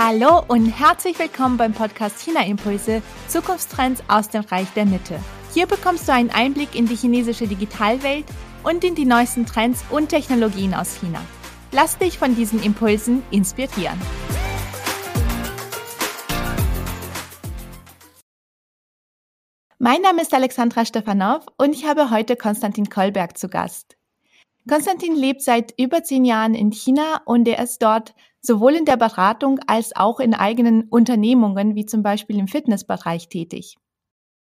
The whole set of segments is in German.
Hallo und herzlich willkommen beim Podcast China Impulse Zukunftstrends aus dem Reich der Mitte. Hier bekommst du einen Einblick in die chinesische Digitalwelt und in die neuesten Trends und Technologien aus China. Lass dich von diesen Impulsen inspirieren. Mein Name ist Alexandra Stefanov und ich habe heute Konstantin Kolberg zu Gast. Konstantin lebt seit über zehn Jahren in China und er ist dort sowohl in der Beratung als auch in eigenen Unternehmungen, wie zum Beispiel im Fitnessbereich, tätig.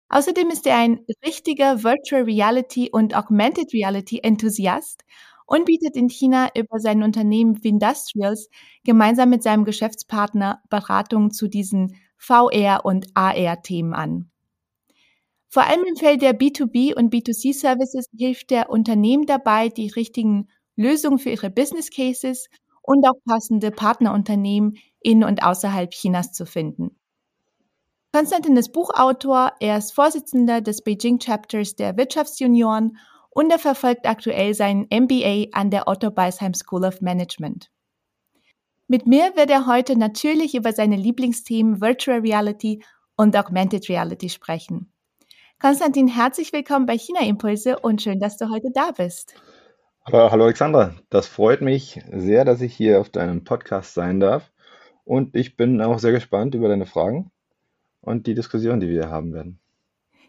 Außerdem ist er ein richtiger Virtual Reality und Augmented Reality Enthusiast und bietet in China über sein Unternehmen Vindustrials gemeinsam mit seinem Geschäftspartner Beratungen zu diesen VR- und AR-Themen an. Vor allem im Feld der B2B und B2C-Services hilft der Unternehmen dabei, die richtigen Lösungen für ihre Business Cases und auch passende Partnerunternehmen in und außerhalb Chinas zu finden. Konstantin ist Buchautor, er ist Vorsitzender des Beijing Chapters der Wirtschaftsjunioren und er verfolgt aktuell seinen MBA an der Otto Beisheim School of Management. Mit mir wird er heute natürlich über seine Lieblingsthemen Virtual Reality und Augmented Reality sprechen. Konstantin, herzlich willkommen bei China Impulse und schön, dass du heute da bist. Hallo, hallo Alexandra, das freut mich sehr, dass ich hier auf deinem Podcast sein darf. Und ich bin auch sehr gespannt über deine Fragen und die Diskussion, die wir haben werden.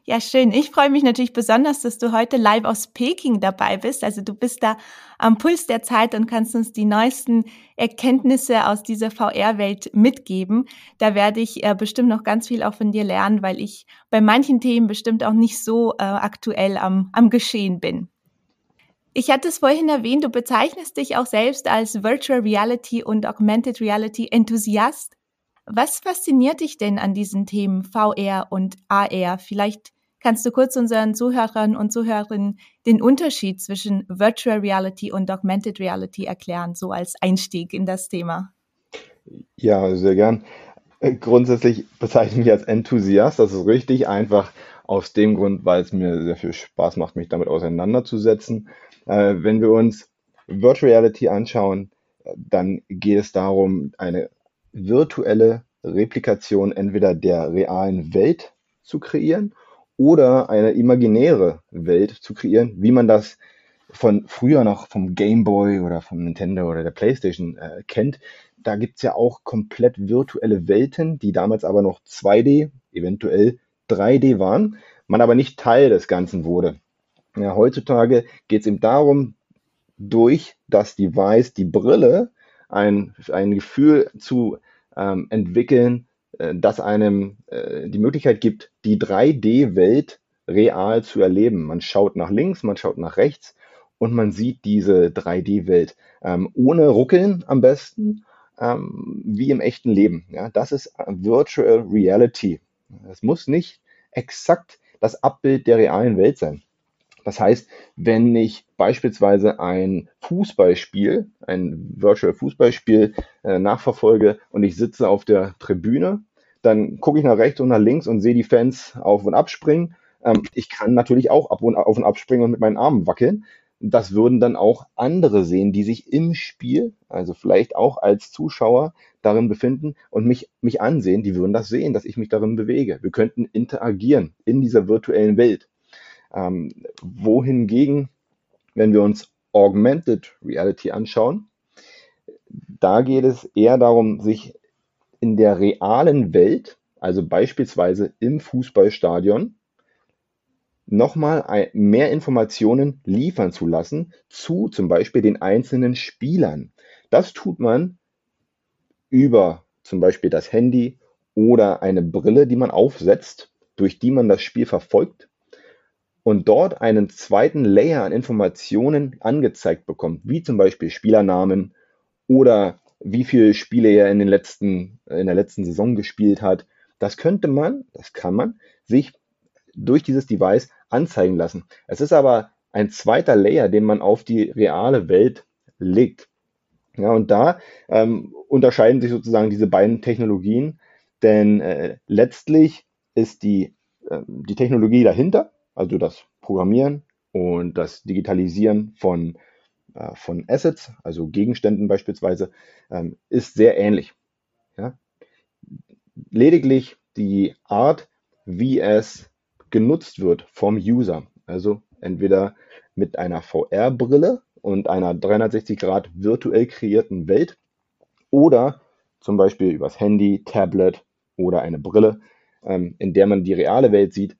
Ja, schön. Ich freue mich natürlich besonders, dass du heute live aus Peking dabei bist. Also du bist da am Puls der Zeit und kannst uns die neuesten Erkenntnisse aus dieser VR-Welt mitgeben. Da werde ich äh, bestimmt noch ganz viel auch von dir lernen, weil ich bei manchen Themen bestimmt auch nicht so äh, aktuell am, am Geschehen bin. Ich hatte es vorhin erwähnt, du bezeichnest dich auch selbst als Virtual Reality und Augmented Reality Enthusiast. Was fasziniert dich denn an diesen Themen VR und AR? Vielleicht kannst du kurz unseren Zuhörern und Zuhörerinnen den Unterschied zwischen Virtual Reality und Augmented Reality erklären, so als Einstieg in das Thema. Ja, sehr gern. Äh, grundsätzlich bezeichne ich mich als Enthusiast. Das ist richtig einfach aus dem Grund, weil es mir sehr viel Spaß macht, mich damit auseinanderzusetzen. Äh, wenn wir uns Virtual Reality anschauen, dann geht es darum, eine virtuelle Replikation entweder der realen Welt zu kreieren oder eine imaginäre Welt zu kreieren, wie man das von früher noch vom Game Boy oder vom Nintendo oder der PlayStation äh, kennt. Da gibt's ja auch komplett virtuelle Welten, die damals aber noch 2D, eventuell 3D waren, man aber nicht Teil des Ganzen wurde. Ja, heutzutage geht es eben darum, durch das Device, die Brille, ein, ein Gefühl zu ähm, entwickeln, äh, das einem äh, die Möglichkeit gibt, die 3D-Welt real zu erleben. Man schaut nach links, man schaut nach rechts und man sieht diese 3D-Welt ähm, ohne Ruckeln am besten, ähm, wie im echten Leben. Ja, das ist Virtual Reality. Es muss nicht exakt das Abbild der realen Welt sein. Das heißt, wenn ich beispielsweise ein Fußballspiel, ein Virtual Fußballspiel äh, nachverfolge und ich sitze auf der Tribüne, dann gucke ich nach rechts und nach links und sehe die Fans auf und abspringen. Ähm, ich kann natürlich auch ab und, auf und abspringen und mit meinen Armen wackeln. Das würden dann auch andere sehen, die sich im Spiel, also vielleicht auch als Zuschauer darin befinden und mich, mich ansehen, die würden das sehen, dass ich mich darin bewege. Wir könnten interagieren in dieser virtuellen Welt. Ähm, wohingegen, wenn wir uns Augmented Reality anschauen, da geht es eher darum, sich in der realen Welt, also beispielsweise im Fußballstadion, nochmal mehr Informationen liefern zu lassen zu zum Beispiel den einzelnen Spielern. Das tut man über zum Beispiel das Handy oder eine Brille, die man aufsetzt, durch die man das Spiel verfolgt und dort einen zweiten Layer an Informationen angezeigt bekommt, wie zum Beispiel Spielernamen oder wie viele Spiele er in, den letzten, in der letzten Saison gespielt hat. Das könnte man, das kann man, sich durch dieses Device anzeigen lassen. Es ist aber ein zweiter Layer, den man auf die reale Welt legt. Ja, und da ähm, unterscheiden sich sozusagen diese beiden Technologien, denn äh, letztlich ist die, äh, die Technologie dahinter also das Programmieren und das Digitalisieren von, äh, von Assets, also Gegenständen beispielsweise, ähm, ist sehr ähnlich. Ja? lediglich die Art, wie es genutzt wird vom User. Also entweder mit einer VR-Brille und einer 360 Grad virtuell kreierten Welt oder zum Beispiel übers Handy, Tablet oder eine Brille, ähm, in der man die reale Welt sieht,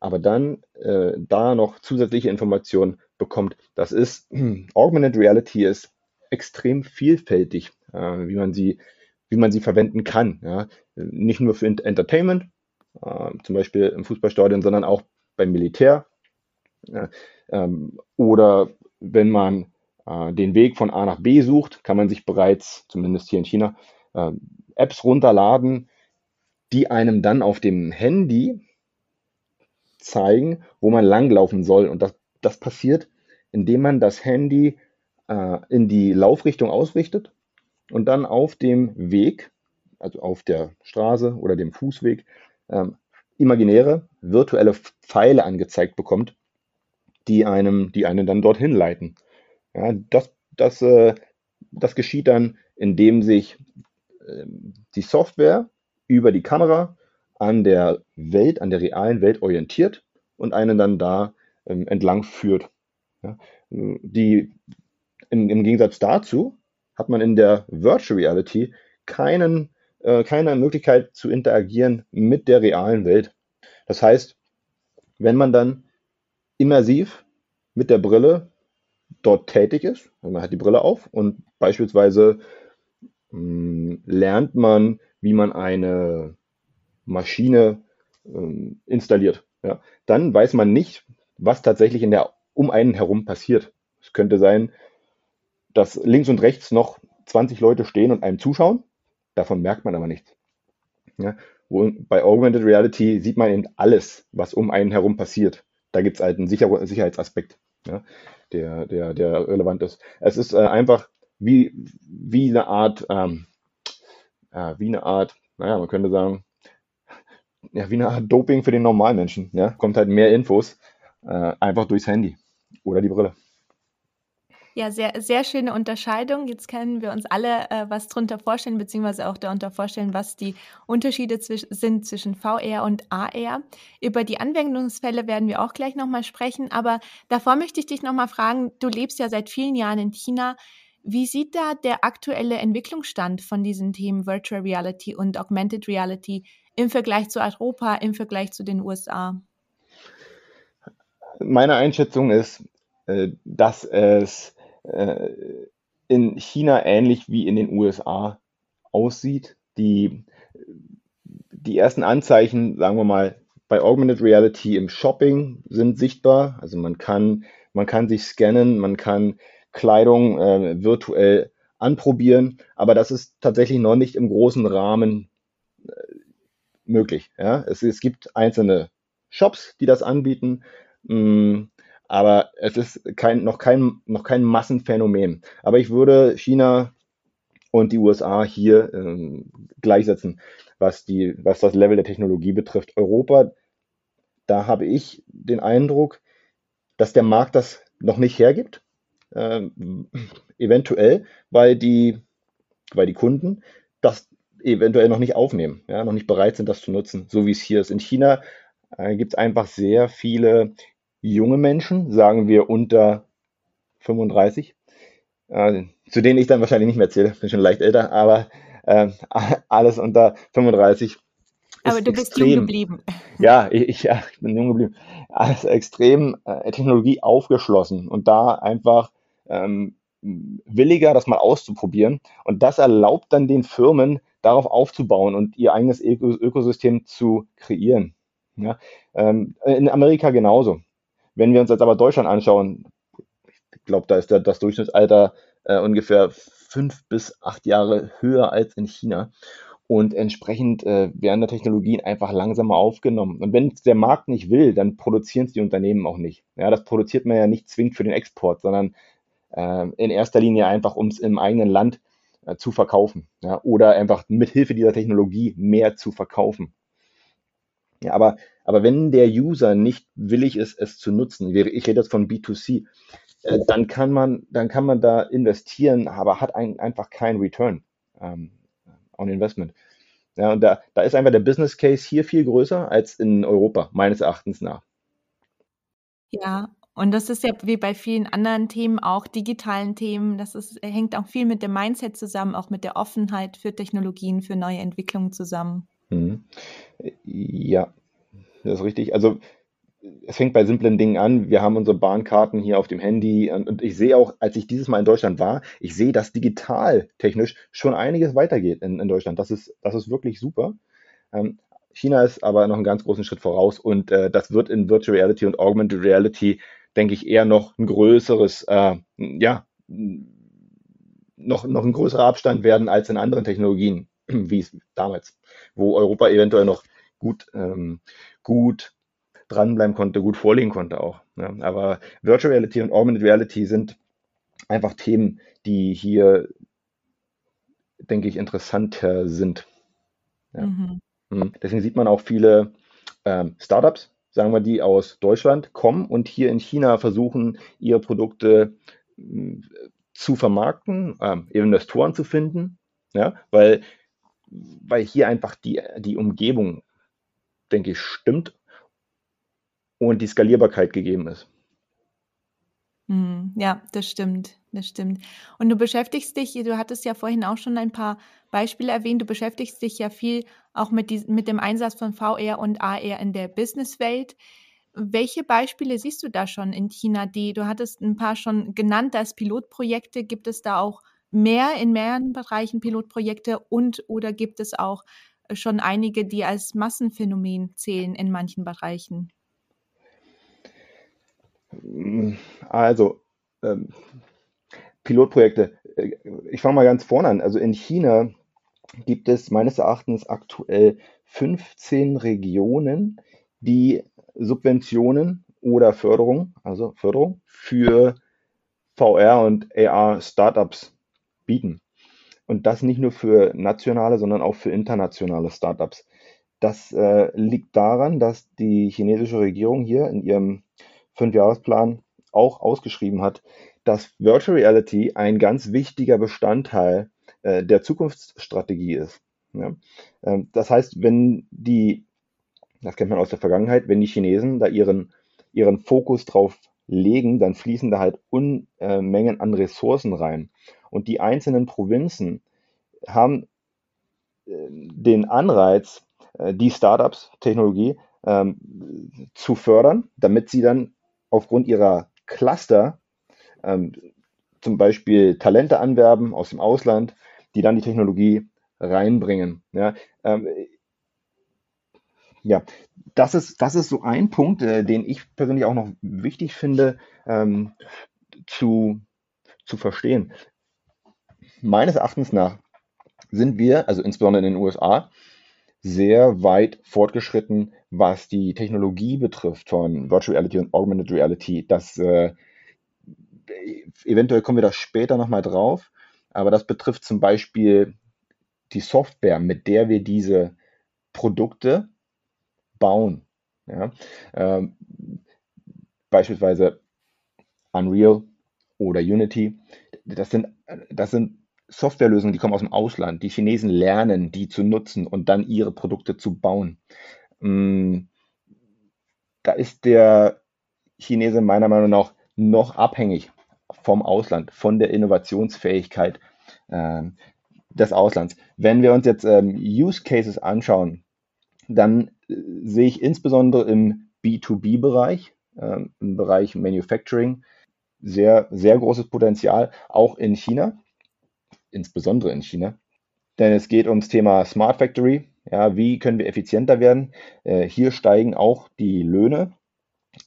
aber dann äh, da noch zusätzliche Informationen bekommt. Das ist, Augmented Reality ist extrem vielfältig, äh, wie, man sie, wie man sie verwenden kann. Ja? Nicht nur für Entertainment, äh, zum Beispiel im Fußballstadion, sondern auch beim Militär. Ja? Ähm, oder wenn man äh, den Weg von A nach B sucht, kann man sich bereits, zumindest hier in China, äh, Apps runterladen, die einem dann auf dem Handy zeigen, wo man langlaufen soll. Und das, das passiert, indem man das Handy äh, in die Laufrichtung ausrichtet und dann auf dem Weg, also auf der Straße oder dem Fußweg, ähm, imaginäre virtuelle Pfeile angezeigt bekommt, die einem, die einen dann dorthin leiten. Ja, das, das, äh, das geschieht dann, indem sich äh, die Software über die Kamera an der Welt, an der realen Welt orientiert und einen dann da ähm, entlang führt. Ja, die, im, Im Gegensatz dazu hat man in der Virtual Reality keinen, äh, keine Möglichkeit zu interagieren mit der realen Welt. Das heißt, wenn man dann immersiv mit der Brille dort tätig ist, also man hat die Brille auf und beispielsweise mh, hm, lernt man, wie man eine Maschine äh, installiert. Ja. Dann weiß man nicht, was tatsächlich in der um einen herum passiert. Es könnte sein, dass links und rechts noch 20 Leute stehen und einem zuschauen. Davon merkt man aber nichts. Ja. Bei Augmented Reality sieht man eben alles, was um einen herum passiert. Da gibt es halt einen Sicher Sicherheitsaspekt, ja, der, der, der relevant ist. Es ist äh, einfach wie, wie eine Art, ähm, äh, wie eine Art, naja, man könnte sagen, ja, wie eine Art Doping für den Normalmenschen. Ja? Kommt halt mehr Infos äh, einfach durchs Handy oder die Brille. Ja, sehr, sehr schöne Unterscheidung. Jetzt können wir uns alle äh, was drunter vorstellen, beziehungsweise auch darunter vorstellen, was die Unterschiede zwisch sind zwischen VR und AR. Über die Anwendungsfälle werden wir auch gleich nochmal sprechen. Aber davor möchte ich dich nochmal fragen, du lebst ja seit vielen Jahren in China. Wie sieht da der aktuelle Entwicklungsstand von diesen Themen Virtual Reality und Augmented Reality im Vergleich zu Europa, im Vergleich zu den USA? Meine Einschätzung ist, äh, dass es äh, in China ähnlich wie in den USA aussieht. Die, die ersten Anzeichen, sagen wir mal, bei Augmented Reality im Shopping sind sichtbar. Also man kann, man kann sich scannen, man kann Kleidung äh, virtuell anprobieren, aber das ist tatsächlich noch nicht im großen Rahmen möglich. Ja? Es, es gibt einzelne Shops, die das anbieten, mh, mm, aber es ist kein, noch, kein, noch kein Massenphänomen. Aber ich würde China und die USA hier ähm, gleichsetzen, was, die, was das Level der Technologie betrifft. Europa, da habe ich den Eindruck, dass der Markt das noch nicht hergibt. Ähm, eventuell, weil die, weil die Kunden das eventuell noch nicht aufnehmen, ja, noch nicht bereit sind, das zu nutzen, so wie es hier ist. In China äh, gibt es einfach sehr viele junge Menschen, sagen wir unter 35, äh, zu denen ich dann wahrscheinlich nicht mehr zähle, bin schon leicht älter, aber äh, alles unter 35. Aber du bist extrem, jung geblieben. Ja ich, ich, ja, ich bin jung geblieben. Alles extrem äh, Technologie aufgeschlossen und da einfach ähm, williger, das mal auszuprobieren. Und das erlaubt dann den Firmen, darauf aufzubauen und ihr eigenes Ökosystem zu kreieren. Ja, ähm, in Amerika genauso. Wenn wir uns jetzt aber Deutschland anschauen, ich glaube, da ist der, das Durchschnittsalter äh, ungefähr fünf bis acht Jahre höher als in China. Und entsprechend äh, werden da Technologien einfach langsamer aufgenommen. Und wenn der Markt nicht will, dann produzieren es die Unternehmen auch nicht. Ja, das produziert man ja nicht zwingend für den Export, sondern äh, in erster Linie einfach, um es im eigenen Land äh, zu verkaufen. Ja, oder einfach mit Hilfe dieser Technologie mehr zu verkaufen. Ja, aber, aber wenn der User nicht willig ist, es zu nutzen, ich rede jetzt von B2C, äh, dann kann man, dann kann man da investieren, aber hat ein, einfach keinen Return ähm, on Investment. Ja, und da, da ist einfach der Business Case hier viel größer als in Europa, meines Erachtens nach. Ja, und das ist ja wie bei vielen anderen Themen, auch digitalen Themen, das ist, hängt auch viel mit dem Mindset zusammen, auch mit der Offenheit für Technologien, für neue Entwicklungen zusammen. Mhm. Ja, das ist richtig. Also es fängt bei simplen Dingen an. Wir haben unsere Bahnkarten hier auf dem Handy und, ich sehe auch, als ich dieses Mal in Deutschland war, ich sehe, dass digital technisch schon einiges weitergeht in, in Deutschland. Das ist, das ist wirklich super. Ähm, China ist aber noch einen ganz großen Schritt voraus und äh, das wird in Virtual Reality und Augmented Reality, denke ich, eher noch ein größeres, äh, ja, noch, noch ein größerer Abstand werden als in anderen Technologien, wie es damals, wo Europa eventuell noch gut, ähm, gut dranbleiben konnte, gut vorlegen konnte auch. Ja. Aber Virtual Reality und Augmented Reality sind einfach Themen, die hier, denke ich, interessanter sind. Ja. Mhm. mhm. Deswegen sieht man auch viele ähm, Startups, sagen wir, die aus Deutschland kommen und hier in China versuchen, ihre Produkte äh, zu vermarkten, ähm, Investoren zu finden, ja, weil, weil hier einfach die, die Umgebung, denke ich, stimmt und die Skalierbarkeit gegeben ist. Hm, ja, das stimmt, das stimmt. Und du beschäftigst dich, du hattest ja vorhin auch schon ein paar Beispiele erwähnt, du beschäftigst dich ja viel auch mit, die, mit dem Einsatz von VR und AR in der Businesswelt. Welche Beispiele siehst du da schon in China? Die, du hattest ein paar schon genannt als Pilotprojekte. Gibt es da auch mehr in mehreren Bereichen Pilotprojekte und oder gibt es auch schon einige, die als Massenphänomen zählen in manchen Bereichen? Also, ähm, Pilotprojekte. Äh, ich fange mal ganz vorne an. Also in China gibt es meines Erachtens aktuell 15 Regionen, die Subventionen oder Förderung, also Förderung für VR und AR Startups bieten. Und das nicht nur für nationale, sondern auch für internationale Startups. Das äh, liegt daran, dass die chinesische Regierung hier in ihrem Fünfjahresplan auch ausgeschrieben hat, dass Virtual Reality ein ganz wichtiger Bestandteil äh, der Zukunftsstrategie ist. Ja? Ähm, das heißt, wenn die, das kennt man aus der Vergangenheit, wenn die Chinesen da ihren, ihren Fokus drauf legen, dann fließen da halt Unmengen an Ressourcen rein. Und die einzelnen Provinzen haben äh, den Anreiz, äh, die Startups, Technologie ähm, zu fördern, damit sie dann aufgrund ihrer Cluster ähm, zum Beispiel Talente anwerben aus dem Ausland, die dann die Technologie reinbringen. Ja, ähm, ja das, ist, das ist so ein Punkt, äh, den ich persönlich auch noch wichtig finde ähm, zu, zu verstehen. Meines Erachtens nach sind wir, also insbesondere in den USA, sehr weit fortgeschritten, was die Technologie betrifft von Virtual Reality und Augmented Reality. Das äh, eventuell kommen wir da später nochmal drauf, aber das betrifft zum Beispiel die Software, mit der wir diese Produkte bauen. Ja? Ähm, beispielsweise Unreal oder Unity. Das sind, das sind Softwarelösungen, die kommen aus dem Ausland. Die Chinesen lernen, die zu nutzen und dann ihre Produkte zu bauen. Mm, da ist der Chinese meiner Meinung nach noch abhängig vom Ausland, von der Innovationsfähigkeit äh, des Auslands. Wenn wir uns jetzt ähm, Use Cases anschauen, dann äh, sehe ich insbesondere im B2B-Bereich, äh, im Bereich Manufacturing, sehr, sehr großes Potenzial, auch in China insbesondere in China. Denn es geht ums Thema Smart Factory. Ja, wie können wir effizienter werden? Äh, hier steigen auch die Löhne.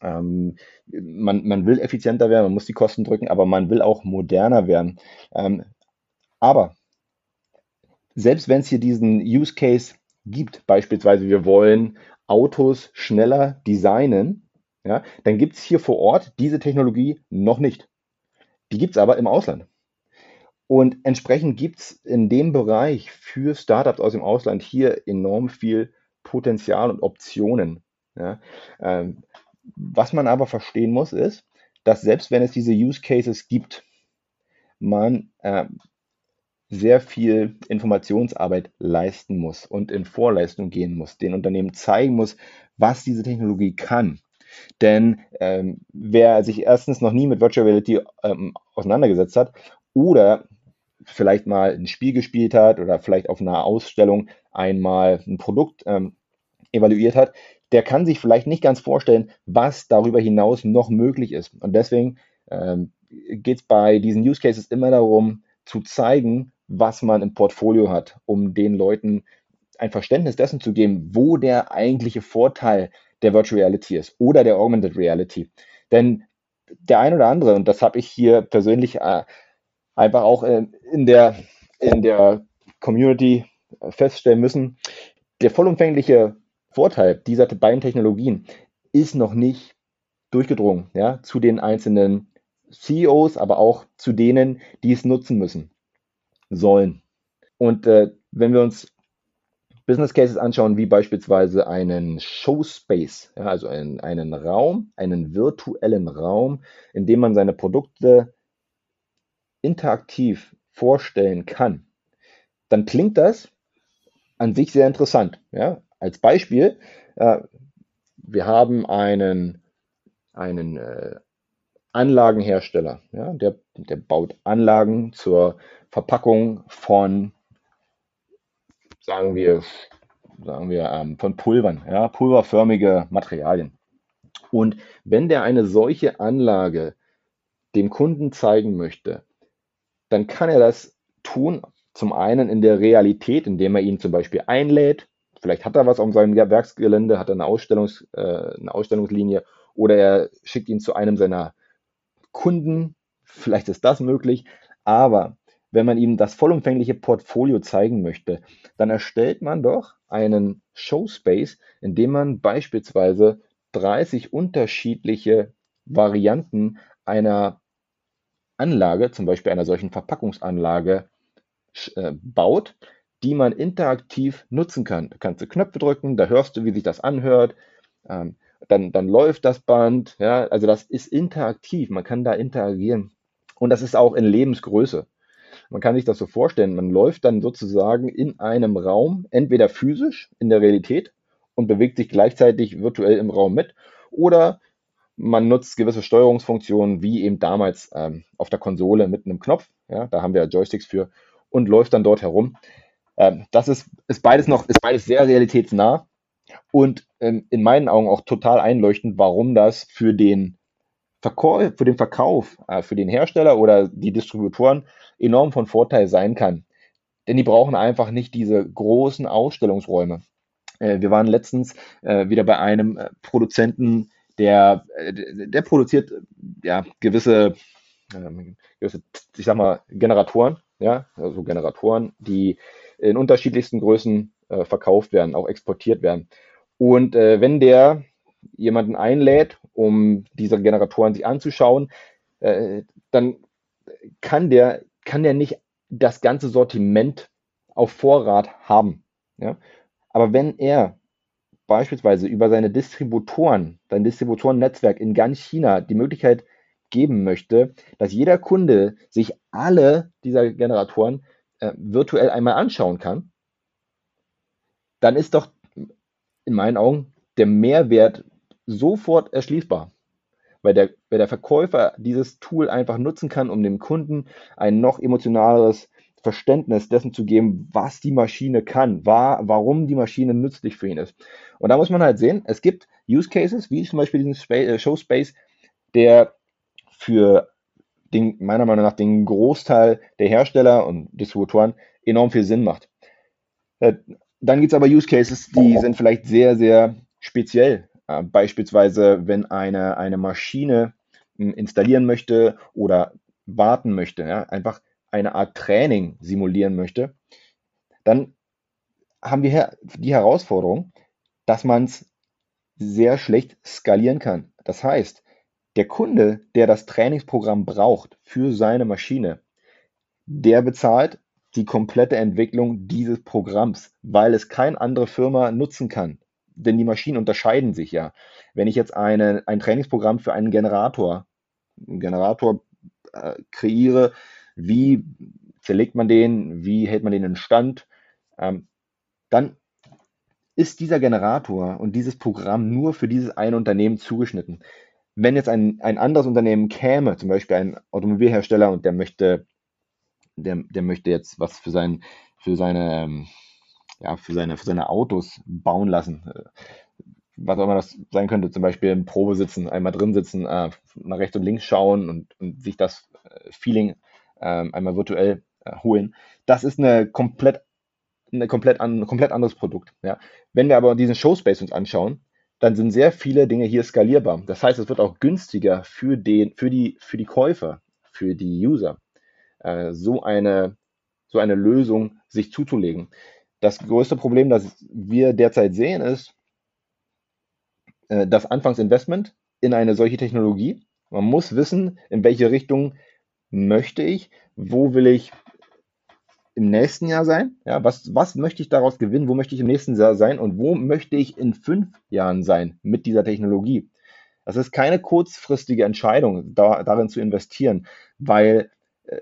Ähm, man, man will effizienter werden, man muss die Kosten drücken, aber man will auch moderner werden. Ähm, aber selbst wenn es hier diesen Use Case gibt, beispielsweise wir wollen Autos schneller designen, ja, dann gibt es hier vor Ort diese Technologie noch nicht. Die gibt es aber im Ausland. Und entsprechend gibt es in dem Bereich für Startups aus dem Ausland hier enorm viel Potenzial und Optionen. Ja. Ähm, was man aber verstehen muss, ist, dass selbst wenn es diese Use Cases gibt, man äh, sehr viel Informationsarbeit leisten muss und in Vorleistung gehen muss, den Unternehmen zeigen muss, was diese Technologie kann. Denn ähm, wer sich erstens noch nie mit Virtual Reality ähm, auseinandergesetzt hat oder vielleicht mal ein Spiel gespielt hat oder vielleicht auf einer Ausstellung einmal ein Produkt ähm, evaluiert hat, der kann sich vielleicht nicht ganz vorstellen, was darüber hinaus noch möglich ist. Und deswegen ähm, geht es bei diesen Use Cases immer darum, zu zeigen, was man im Portfolio hat, um den Leuten ein Verständnis dessen zu geben, wo der eigentliche Vorteil der Virtual Reality ist oder der Augmented Reality. Denn der ein oder andere, und das habe ich hier persönlich äh, einfach auch äh, in, der, in der Community feststellen müssen, der vollumfängliche Vorteil dieser beiden Technologien ist noch nicht durchgedrungen ja, zu den einzelnen CEOs, aber auch zu denen, die es nutzen müssen sollen. Und äh, wenn wir uns Business Cases anschauen, wie beispielsweise einen Showspace, ja, also einen, einen Raum, einen virtuellen Raum, in dem man seine Produkte interaktiv vorstellen kann, dann klingt das an sich sehr interessant. Ja? Als Beispiel, äh, wir haben einen, einen äh, Anlagenhersteller, ja? der, der baut Anlagen zur Verpackung von, sagen wir, sagen wir ähm, von Pulvern, ja? pulverförmige Materialien. Und wenn der eine solche Anlage dem Kunden zeigen möchte, dann kann er das tun, zum einen in der Realität, indem er ihn zum Beispiel einlädt, Vielleicht hat er was auf seinem Werksgelände, hat er eine, Ausstellungs, äh, eine Ausstellungslinie oder er schickt ihn zu einem seiner Kunden. Vielleicht ist das möglich. Aber wenn man ihm das vollumfängliche Portfolio zeigen möchte, dann erstellt man doch einen Showspace, in dem man beispielsweise 30 unterschiedliche Varianten einer Anlage, zum Beispiel einer solchen Verpackungsanlage, äh, baut, die man interaktiv nutzen kann. Da kannst du Knöpfe drücken, da hörst du, wie sich das anhört. Ähm, dann, dann läuft das Band. Ja, also das ist interaktiv. Man kann da interagieren. Und das ist auch in Lebensgröße. Man kann sich das so vorstellen. Man läuft dann sozusagen in einem Raum, entweder physisch in der Realität und bewegt sich gleichzeitig virtuell im Raum mit oder man nutzt gewisse Steuerungsfunktionen, wie eben damals ähm, auf der Konsole mit einem Knopf. Ja, da haben wir Joysticks für und läuft dann dort herum. Ähm, das ist, ist beides noch, ist beides sehr realitätsnah und ähm, in meinen Augen auch total einleuchtend, warum das für den Verkauf, für den Verkauf, äh, für den Hersteller oder die Distributoren enorm von Vorteil sein kann. Denn die brauchen einfach nicht diese großen Ausstellungsräume. Äh, wir waren letztens äh, wieder bei einem äh, Produzenten, der, äh, der produziert ja gewisse, ähm, gewisse, ich sag mal, Generatoren, ja, also Generatoren, die in unterschiedlichsten Größen äh, verkauft werden, auch exportiert werden. Und äh, wenn der jemanden einlädt, um diese Generatoren sich anzuschauen, äh, dann kann der, kann der nicht das ganze Sortiment auf Vorrat haben. Ja? Aber wenn er beispielsweise über seine Distributoren, sein Distributorennetzwerk in ganz China die Möglichkeit geben möchte, dass jeder Kunde sich alle dieser Generatoren äh, virtuell einmal anschauen kann, dann ist doch in meinen Augen der Mehrwert sofort erschließbar. Weil der, weil der Verkäufer dieses Tool einfach nutzen kann, um dem Kunden ein noch emotionaleres Verständnis dessen zu geben, was die Maschine kann, war, warum die Maschine nützlich für ihn ist. Und da muss man halt sehen, es gibt Use Cases, wie zum Beispiel diesen äh, Show Space, der für den, meiner Meinung nach den Großteil der Hersteller und Distributoren enorm viel Sinn macht. Äh, dann gibt es aber Use Cases, die sind vielleicht sehr, sehr speziell. Äh, beispielsweise, wenn eine, eine Maschine hm, installieren möchte oder warten möchte, ja, einfach eine Art Training simulieren möchte, dann haben wir die Herausforderung, dass man es sehr schlecht skalieren kann. Das heißt, der Kunde, der das Trainingsprogramm braucht für seine Maschine, der bezahlt die komplette Entwicklung dieses Programms, weil es keine andere Firma nutzen kann. Denn die Maschinen unterscheiden sich ja. Wenn ich jetzt eine, ein Trainingsprogramm für einen Generator, einen Generator äh, kreiere, wie zerlegt man den, wie hält man den in Stand, ähm, dann ist dieser Generator und dieses Programm nur für dieses eine Unternehmen zugeschnitten. Wenn jetzt ein, ein anderes Unternehmen käme, zum Beispiel ein Automobilhersteller und der möchte, der, der möchte jetzt was für sein, für seine, ähm, ja, für seine, für seine Autos bauen lassen, äh, was auch immer das sein könnte, zum Beispiel im Probe sitzen, einmal drin sitzen, äh, nach rechts und links schauen und, und sich das äh, Feeling einmal virtuell äh, holen. Das ist eine komplett, eine komplett, ein komplett anderes Produkt. Ja. Wenn wir aber diesen Showspace uns anschauen, dann sind sehr viele Dinge hier skalierbar. Das heißt, es wird auch günstiger für, den, für, die, für die Käufer, für die User, äh, so, eine, so eine Lösung sich zuzulegen. Das größte Problem, das wir derzeit sehen, ist, äh, das Anfangsinvestment in eine solche Technologie. Man muss wissen, in welche Richtung möchte ich, wo will ich im nächsten Jahr sein? Ja, was, was möchte ich daraus gewinnen? Wo möchte ich im nächsten Jahr sein? Und wo möchte ich in fünf Jahren sein mit dieser Technologie? Das ist keine kurzfristige Entscheidung, da, darin zu investieren, weil äh,